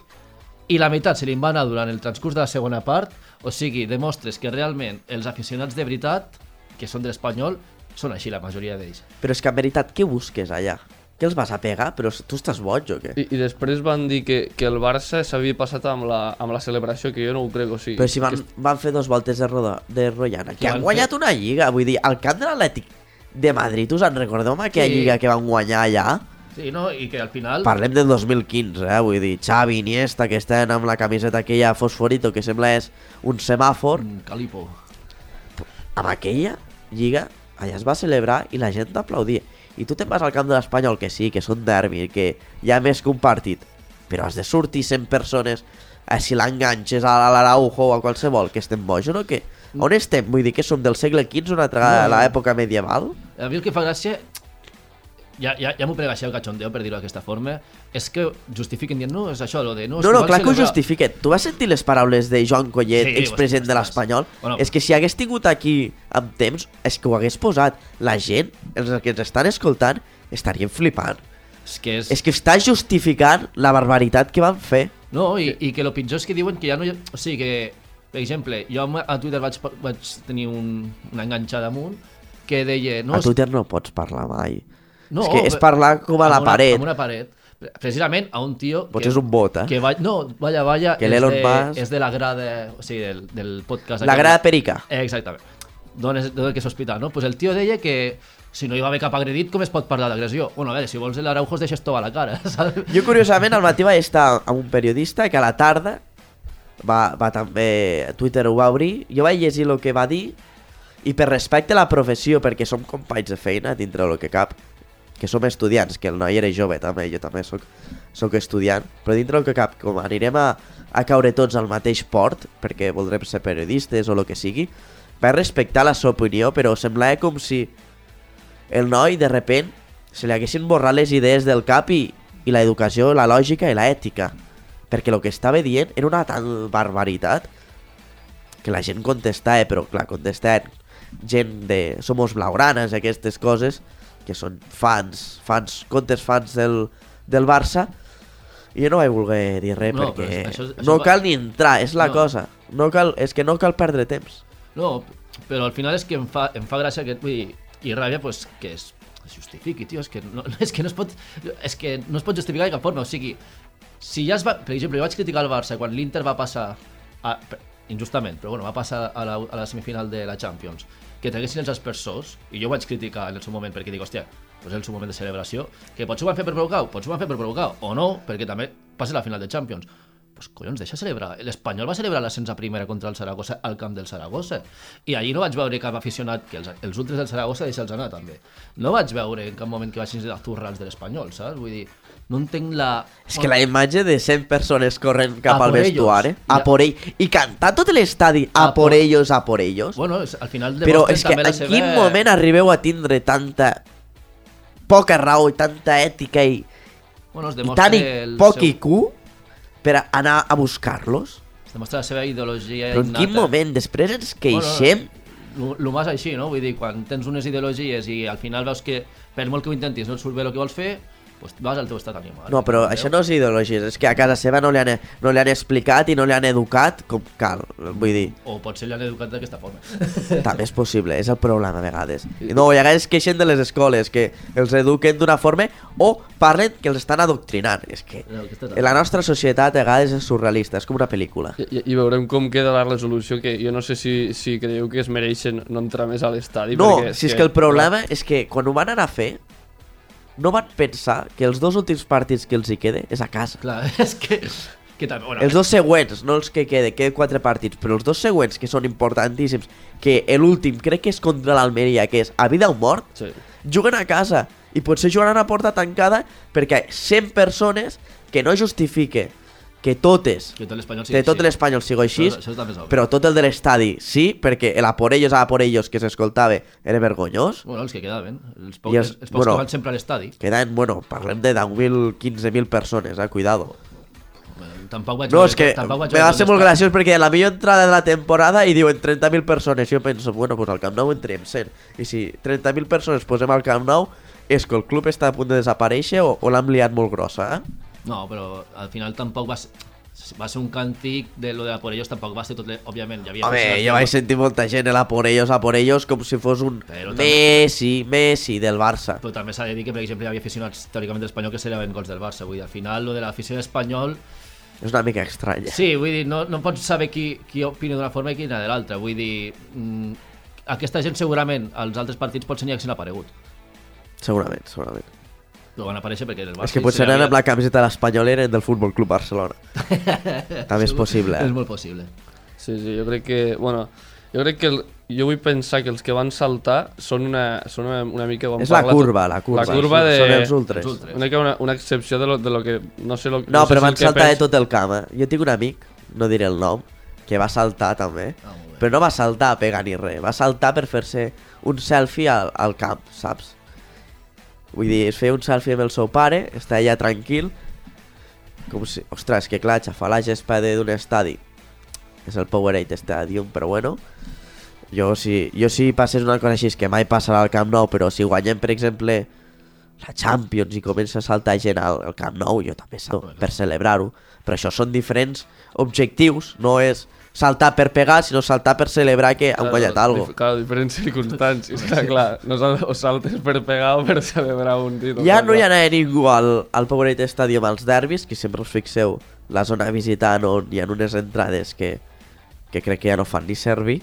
I la meitat se li va anar durant el transcurs de la segona part, o sigui, demostres que realment els aficionats de veritat, que són de l'Espanyol, són així la majoria d'ells.
Però és que en veritat, què busques allà? Què els vas a pegar? Però tu estàs boig o què?
I, I després van dir que, que el Barça s'havia passat amb la, amb la celebració, que jo no ho crec, o sigui...
Però si van,
que-
van fer dos voltes de, roda, de Royana, que han guanyat una lliga, vull dir, al camp de l'Atlètic de Madrid, us en recordeu amb aquella
Sí.
lliga que van guanyar allà?
Sí, no? I que al final...
Parlem del 2015, eh? Vull dir, Xavi, Iniesta, que estan amb la camiseta aquella fosforito que sembla és un semàfor,
Un calipo.
amb aquella lliga, allà es va celebrar i la gent t'aplaudia. I tu te'n vas al camp de l'Espanyol, que sí, que són derbi, que hi ha més que un partit, però has de sortir 100 persones, eh, si l'enganxes a l'Araujo o a qualsevol, que estem bojos o què? On estem? Vull dir que som del segle XV, una altra
No.
no. l'època medieval?
A mi el que fa gràcia ja, ja, ja m'ho el cachondeo, per dir-ho d'aquesta forma, és que justifiquen dient, no, és això, lo de... No,
No, no, clar que ho
celebrar".
justifiquen. Tu vas sentir les paraules de Joan Collet,
Sí,
expresident de l'Espanyol?
Bueno.
és que si hagués tingut aquí amb temps, és que ho hagués posat. La gent, els que ens estan escoltant, estarien flipant.
És que és...
És que està justificant la barbaritat que van fer.
No, i, i que el pitjor és que diuen que ja no hi ha... O sigui que, per exemple, jo a Twitter vaig, vaig tenir un, una enganxada amunt que deia... No,
a Twitter no pots parlar mai.
No,
és que és parlar com a la
una,
paret.
Amb una paret. Precisament a un tio...
Potser és un bot, eh?
Que va, no, vaya, vaya,
Que
és, de, és de la grada, o sigui, del, del podcast...
La grada perica.
Eh, exactament. D'on és, d'on que és hospital, no? Pues el tio deia que si no hi va haver cap agredit, com es pot parlar d'agressió? Bueno, a veure, si vols l'Araujo es deixes tot a la cara, saps?
Jo, curiosament, al matí vaig estar amb un periodista que a la tarda va, va també... Twitter ho va obrir. Jo vaig llegir el que va dir i per respecte a la professió, perquè som companys de feina dintre del que cap, que som estudiants, que el noi era jove també, jo també sóc, sóc estudiant, però dintre del que cap, com anirem a, a caure tots al mateix port, perquè voldrem ser periodistes o el que sigui, vaig respectar la seva opinió, però semblava com si el noi, de repent, se li haguessin borrat les idees del cap i, i la educació, la lògica i la ètica. Perquè el que estava dient era una tal barbaritat que la gent contestava, però clar, contestaven gent de Somos Blaugranes, aquestes coses, que són fans, fans, contes fans del, del Barça, i jo no vaig voler dir res
No,
perquè
això- això
no cal ni entrar, és la
No.
cosa. No cal, és que no cal perdre temps.
No, però al final és que em fa, em fa gràcia que, vull dir, i ràbia pues, que es, es justifiqui, tio, és que, no, és que no es pot és que no es pot justificar de cap forma, o sigui si ja es va, per exemple, jo vaig criticar el Barça quan l'Inter va passar a, injustament, però bueno, va passar a la, a la semifinal de la Champions que traguessin els aspersors, i jo ho vaig criticar en el seu moment perquè dic, hòstia, doncs és el seu moment de celebració, que potser ho van fer per provocar, potser ho van fer per provocar, o no, perquè també passa la final de Champions. Pues collons, deixa celebrar. L'Espanyol va celebrar l'ascens a primera contra el Saragossa al camp del Saragossa. I allí no vaig veure cap aficionat, que els, els ultres del Saragossa deixa'ls anar també. No vaig veure en cap moment que vagin a zurrals de l'Espanyol, saps? Vull dir, no entenc la...
És que la imatge de 100 persones corrent cap
A
al vestuari,
ellos.
a por ell, i cantar tot l'estadi, a,
A
por ellos, a por ellos.
Bueno, és, al final
Però és que en
seva...
quin moment arribeu a tindre tanta poca raó i tanta ètica i,
Bueno,
i tant i poc
seu...
IQ per a anar a buscar-los?
Es demostra la seva ideologia
Però en quin
innata.
moment? Després ens queixem?
Bueno, el més així, no? Vull dir, quan tens unes ideologies i al final veus que per molt que ho intentis no et surt bé el que vols fer, vas al teu estat animal.
No, però això no és ideologia, és que a casa seva no li han, no li han explicat i no li han educat com cal. Vull dir,
O potser l'han educat d'aquesta forma.
també és possible, és el problema a vegades. No, i a vegades es queixen de les escoles, que els eduquen d'una forma o parlen que els estan adoctrinant. És que
No, és
la nostra societat a vegades és surrealista, és com una pel·lícula.
I, i, veurem com queda la resolució, que jo no sé si, si creieu que es mereixen no entrar més a l'estadi.
No,
perquè
si és que el problema és que quan ho van anar a fer, no van pensar que els dos últims partits que els hi quede és a casa.
Clar, és que... que també, bueno,
Els dos següents, no els que quede, queden quatre partits, però els dos següents que són importantíssims, que l'últim crec que és contra l'Almeria, que és a vida o mort,
Sí.
juguen a casa i potser jugaran a porta tancada perquè 100 persones que no justifique que totes,
que tot l'espanyol
tot l'espanyol sigui així,
Això, això
però tot el de l'estadi sí, perquè el a por ellos, a por ellos que s'escoltava era vergonyós.
Bueno, els que quedaven, els pocs,
I
els,
els-
pocs
bueno,
que van sempre a l'estadi.
Queden, bueno, parlem de 10.000, 15.000 persones, eh, cuidado.
Bueno, Tampoc vaig
No, és que
vaig
me va ser molt graciós perquè la millor entrada de la temporada i diuen 30.000 persones. Jo penso, bueno, pues al Camp Nou entrem 100. I si 30.000 persones posem al Camp Nou, és que el club està a punt de desaparèixer o, o l'han liat molt grossa, eh?
No, però al final tampoc va ser, va ser un càntic de lo de la por ellos, tampoc va ser tot... Le... Òbviament, hi havia...
Home, jo
que-
vaig sentir molta gent a por ellos, a por ellos, com si fos un
Però també-
Messi, Messi del Barça.
Però també s'ha de dir que, per exemple, hi havia aficionats teòricament d'Espanyol que celebraven gols del Barça. Vull dir, al final, lo de l'afició espanyol...
És una mica estranya.
Sí, vull dir, no, no pots saber qui, qui opina d'una forma i quina de l'altra. Vull dir, mm, aquesta gent segurament als altres partits potser ni haguessin aparegut.
Segurament, segurament.
Però van aparèixer perquè el Barça...
És que potser eren amb la camiseta de l'Espanyol eren del Futbol Club Barcelona. També és possible.
És
Eh?
molt possible.
Sí, sí, jo crec que... Bueno, jo crec que... El, jo vull pensar que els que van saltar són una, són una, una mica...
És la curva, la curva.
La curva de...
Són els ultres.
Els ultres.
Una, una, una excepció de lo, de lo que... No sé lo,
No,
sé
però
si
van saltar de
pensa-
tot el camp, eh? Jo tinc un amic, no diré el nom, que va saltar també,
Ah,
però no va saltar a pegar ni res, va saltar per fer-se un selfie al, al camp, saps? Vull dir, es feia un selfie amb el seu pare, està allà tranquil, com si... Ostres, que clar, xafar la gespa de- d'un estadi és el Powerade Stadium, però bueno, jo si, jo si passés una cosa així, que mai passarà al Camp Nou, però si guanyem, per exemple, la Champions i comença a saltar gent al, al Camp Nou, jo també salto per celebrar-ho. Però això són diferents objectius, no és saltar per pegar, sinó saltar per celebrar que han guanyat
Claro,
alguna
dif- Claro, diferents circumstàncies, clar, clar. No o saltes per pegar o per celebrar un títol.
Ja
clar,
no hi
clar.
anava ningú al, al Powerade Stadium als derbis, que sempre us fixeu la zona visitant on hi ha unes entrades que, que crec que ja no fan ni servir.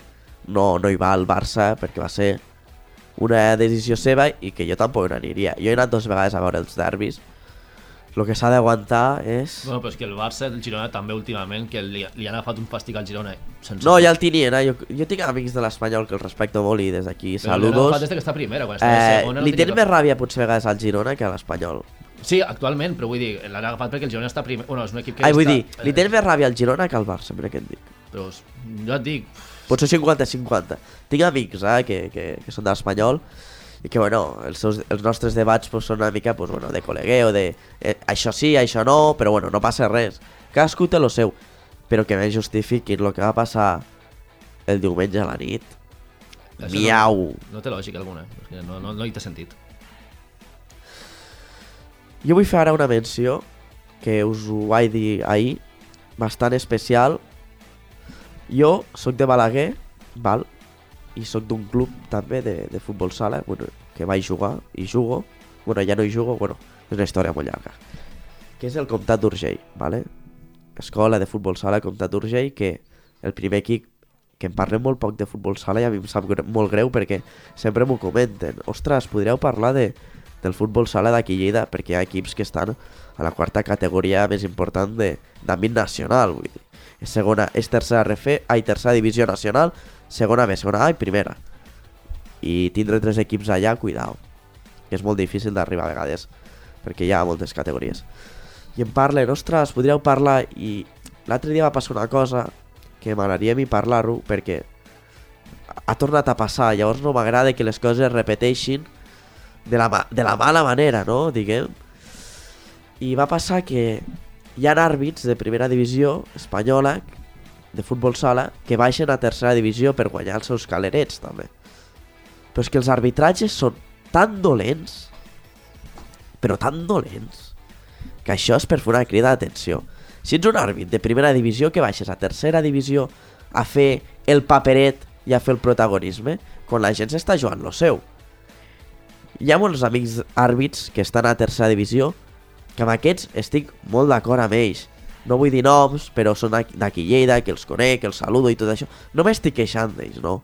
No, no hi va al Barça perquè va ser una decisió seva i que jo tampoc no aniria. Jo he anat dues vegades a veure els derbis. El que s'ha d'aguantar és...
Bueno, però és que el Barça, el Girona també últimament, que li, li han agafat un fàstic al Girona. Sense...
No, ja el tenien, eh? Jo, jo tinc amics de l'Espanyol que el respecto molt i des d'aquí
Però
saludos.
des de que està primera, quan estava
Eh,
segona. no
li tenen
cap-
més ràbia potser a vegades al Girona que a l'Espanyol.
Sí, actualment, però vull dir, l'han agafat perquè el Girona està primer. Bueno, és un equip que
Ai, vull
està...
dir, li tenen més ràbia al Girona que al Barça, mira què et dic.
Però jo et dic,
Potser 50-50. Tinc amics eh, que, que, que són de l'Espanyol i que, bueno, els, seus, els nostres debats pues, són una mica pues, bueno, de col·legueo, de eh, això sí, això no, però bueno, no passa res. Cadascú té lo seu. Però que me justifiquin el que va passar el diumenge a la nit.
això
Miau.
No, no té lògica alguna, que no, no, no hi té sentit.
Jo vull fer ara una menció que us ho vaig dir ahir, bastant especial. Jo sóc de Balaguer, val? I sóc d'un club també de, de futbol sala, bueno, que vaig jugar i jugo. Bueno, ja no hi jugo, bueno, és una història molt llarga. Que és el Comtat d'Urgell, vale? Escola de futbol sala Comtat d'Urgell, que el primer equip que en parlem molt poc de futbol sala i a mi em sap gre molt greu perquè sempre m'ho comenten. Ostres, podríeu parlar de, del futbol sala d'aquí Lleida perquè hi ha equips que estan a la quarta categoria més important d'àmbit nacional, vull dir. És segona, és tercera RF, ai, tercera divisió nacional, segona B, segona A i primera. I tindre tres equips allà, cuidao. Que és molt difícil d'arribar a vegades, perquè hi ha moltes categories. I em parlen, ostres, podríeu parlar... I l'altre dia va passar una cosa que m'agradaria a mi parlar-ho, perquè ha tornat a passar, llavors no m'agrada que les coses es repeteixin de la, de la mala manera, no? Diguem. I va passar que hi ha àrbits de primera divisió espanyola de futbol sala que baixen a tercera divisió per guanyar els seus calerets també. Però és que els arbitratges són tan dolents però tan dolents, que això és per fer una crida d'atenció. Si ets un àrbit de primera divisió que baixes a tercera divisió a fer el paperet i a fer el protagonisme, quan la gent s'està jugant lo seu. Hi ha molts amics àrbits que estan a tercera divisió que amb aquests estic molt d'acord amb ells. No vull dir noms, però són d'aquí Lleida, que els conec, que els saludo i tot això. No m'estic queixant d'ells, no.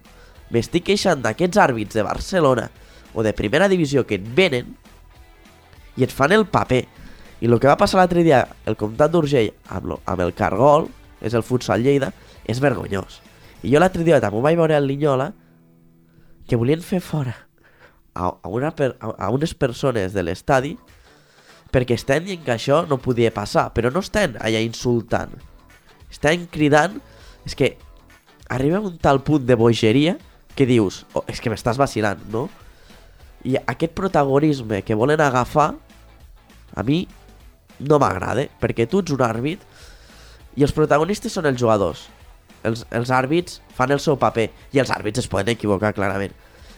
M'estic queixant d'aquests àrbits de Barcelona o de primera divisió que et venen i et fan el paper. I el que va passar l'altre dia el comtat d'Urgell amb, amb el Cargol, és el futsal Lleida, és vergonyós. I jo l'altre dia també ho vaig veure al Linyola que volien fer fora a, a, una per, a, a unes persones de l'estadi perquè estan dient que això no podia passar, però no estan allà insultant. Estan cridant... És que arriba a un tal punt de bogeria que dius, oh, és que m'estàs vacilant, no? I aquest protagonisme que volen agafar, a mi no m'agrada, perquè tu ets un àrbit i els protagonistes són els jugadors. Els, els àrbits fan el seu paper i els àrbits es poden equivocar clarament.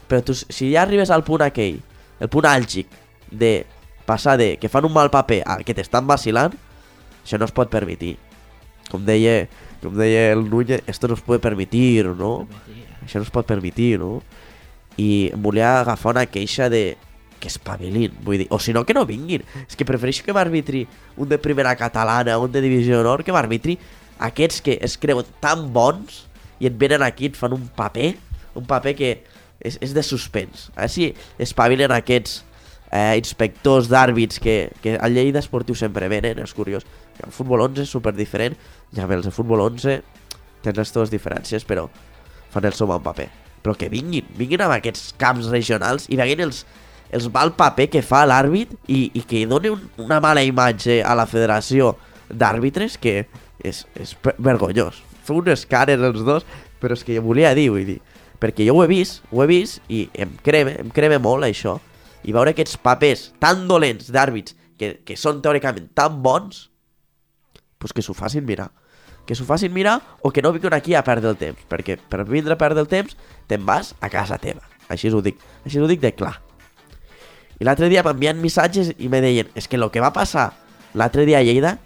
Però tu, si ja arribes al punt aquell, el punt àlgic de passar de que fan un mal paper a que t'estan vacilant, això no es pot permetir. Com deia, com deia el Núñez, esto no es puede permitir, no? Això no es pot permitir, no? I volia agafar una queixa de que espavilin, vull dir, o si no que no vinguin. És que prefereixo que m'arbitri un de primera catalana, un de divisió honor, que m'arbitri aquests que es creuen tan bons i et venen aquí, et fan un paper, un paper que és, és de suspens. Així espavilen aquests eh, inspectors d'àrbits que, que a Lleida Esportiu sempre venen, és curiós. El futbol 11 és super diferent, ja bé, els de futbol 11 tens les teves diferències, però fan el seu bon paper. Però que vinguin, vinguin amb aquests camps regionals i veguin els, els mal paper que fa l'àrbit i, i que doni un, una mala imatge a la federació d'àrbitres que és, és vergonyós. Feu unes cares els dos, però és que jo volia dir, vull dir, perquè jo ho he vist, ho he vist i em creme, em creme molt això i veure aquests papers tan dolents d'àrbits que, que són teòricament tan bons, pues que s'ho facin mirar. Que s'ho facin mirar o que no vinguin aquí a perdre el temps, perquè per vindre a perdre el temps te'n vas a casa teva. Així ho dic, així ho dic de clar. I l'altre dia m'envien missatges i me deien és que el que va passar l'altre dia a Lleida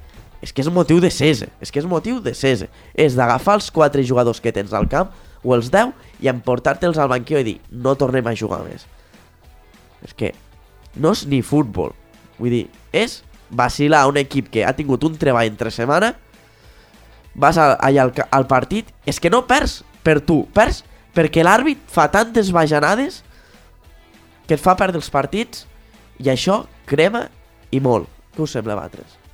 és que és motiu de cese, és que és motiu de cese. És d'agafar els quatre jugadors que tens al camp o els 10 i emportar-te'ls al banquillo i dir no tornem a jugar més. És que no és ni futbol. Vull dir, és vacilar un equip que ha tingut un treball entre setmana, vas allà al, al partit, és que no perds per tu, perds perquè l'àrbit fa tantes bajanades que et fa perdre els partits i això crema i molt. Què us sembla, Batres?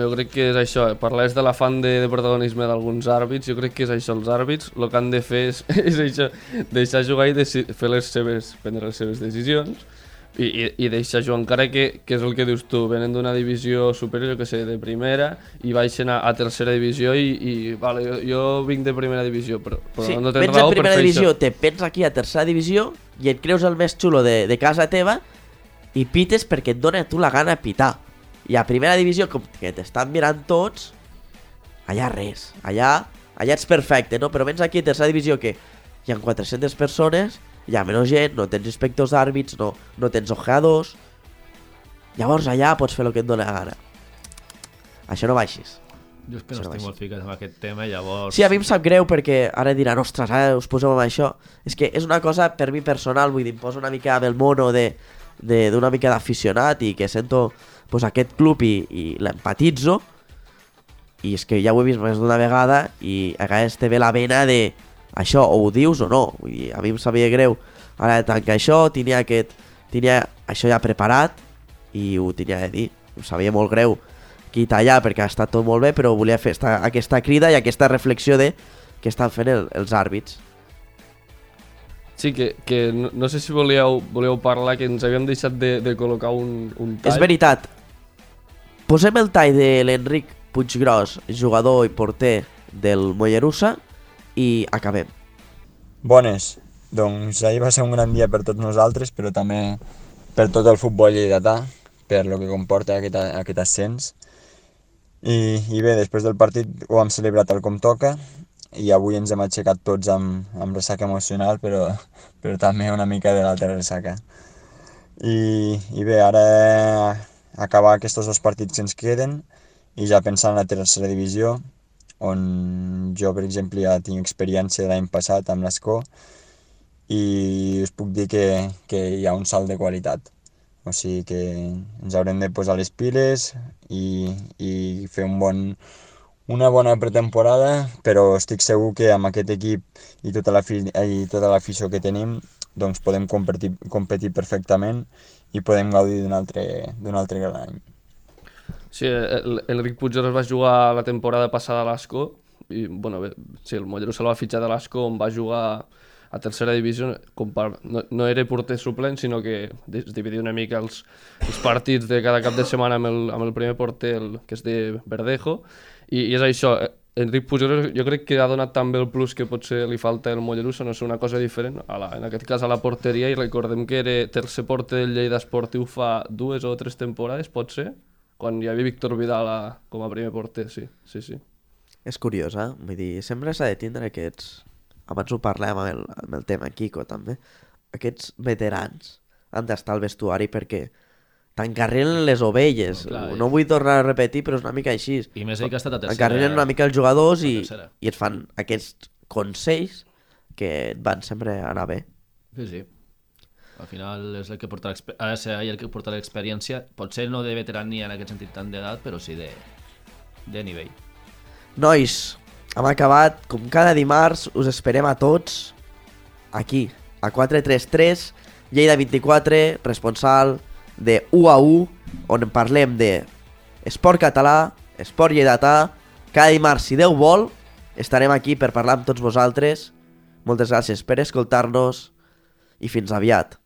Jo crec que és això, eh? parlaves de l'afant de, de protagonisme d'alguns àrbits, jo crec que és això, els àrbits el que han de fer és, és això, deixar jugar i fer les seves, prendre les seves decisions i, i, i deixar jugar, encara que, que és el que dius tu, venen d'una divisió superior, que sé, de primera, i baixen a, a tercera divisió i, i vale, jo, jo vinc de primera divisió, però, però
sí,
no tens raó
primera
per fer
divisió,
això.
te pens aquí a tercera divisió i et creus el més xulo de, de casa teva i pites perquè et dona tu la gana pitar. I a primera divisió, com que t'estan mirant tots, allà res. Allà, allà ets perfecte, no? Però vens aquí a tercera divisió que hi ha 400 persones, hi ha menys gent, no tens inspectors d'àrbits, no, no tens ojeadors... Llavors allà pots fer el que et dóna gana. Això no baixis.
Jo és que no estic molt ficat en aquest tema, llavors...
Sí, a mi em sap greu perquè ara diran, ostres, ara us poseu amb això. És que és una cosa per mi personal, vull dir, em poso una mica amb el mono de de- d'una mica d'aficionat i que sento pues, aquest club i, i l'empatitzo. I és que ja ho he vist més d'una vegada i a vegades te ve la vena de això, o ho dius o no. Vull dir, a mi em sabia greu ara de tancar això, tenia, aquest, tenia això ja preparat i ho tenia de dir. Em sabia molt greu i allà perquè ha estat tot molt bé però volia fer esta, aquesta crida i aquesta reflexió de què estan fent el, els àrbits
Sí, que, que no, no sé si volíeu, volíeu parlar que ens havíem deixat de, de col·locar un, un tall.
És veritat. Posem el tall de l'Enric Puiggròs, jugador i porter del Mollerussa, i acabem.
Bones. Doncs ahir va ser un gran dia per tots nosaltres, però també per tot el futbol lleidatà, per lo que comporta aquest, aquest ascens. I, I bé, després del partit ho hem celebrat tal com toca i avui ens hem aixecat tots amb, amb ressaca emocional, però, però també una mica de l'altra ressaca. I, i bé, ara acabar aquests dos partits que ens queden i ja pensar en la tercera divisió, on jo, per exemple, ja tinc experiència de l'any passat amb l'Escó i us puc dir que, que hi ha un salt de qualitat. O sigui que ens haurem de posar les piles i, i fer un bon, una bona pretemporada, però estic segur que amb aquest equip i tota la fi, i tota l'afició que tenim doncs podem competir, competir perfectament i podem gaudir d'un altre, altre gran any.
Sí, l'Enric Puigdemont es va jugar la temporada passada a l'Asco i, bueno, bé, sí, el Mollerussa el va fitxar de l'Asco on va jugar a tercera divisió, com per, no, no era porter suplent, sinó que es dividia una mica els, els partits de cada cap de setmana amb el, amb el primer porter, el, que és de Verdejo, i, i és això, eh, Enric Puigdemont jo crec que ha donat també el plus que potser li falta al Mollerussa, no sé, una cosa diferent, a la, en aquest cas a la porteria, i recordem que era tercer porter del Lleida Esportiu fa dues o tres temporades, pot ser? quan hi havia Víctor Vidal a, com a primer porter, sí, sí, sí.
És curiós, eh? Vull dir, sempre s'ha de tindre aquests... Abans ho parlem amb el, amb el tema Kiko, també. Aquests veterans han d'estar al vestuari perquè t'encarrilen les ovelles.
No, clar,
no vull tornar a repetir, però és una mica així.
I més ell que ha estat a tercera.
Encarrilen una mica els jugadors i, i et fan aquests consells que et van sempre anar bé.
Sí, sí. Al final és el que porta ha de ser el que porta l'experiència, potser no de veterania en aquest sentit tant d'edat, però sí de, de nivell.
Nois, hem acabat, com cada dimarts, us esperem a tots aquí, a 433, Lleida 24, responsal de 1 a 1, on parlem de esport català, esport lleidatà, cada dimarts, si Déu vol, estarem aquí per parlar amb tots vosaltres. Moltes gràcies per escoltar-nos i fins aviat.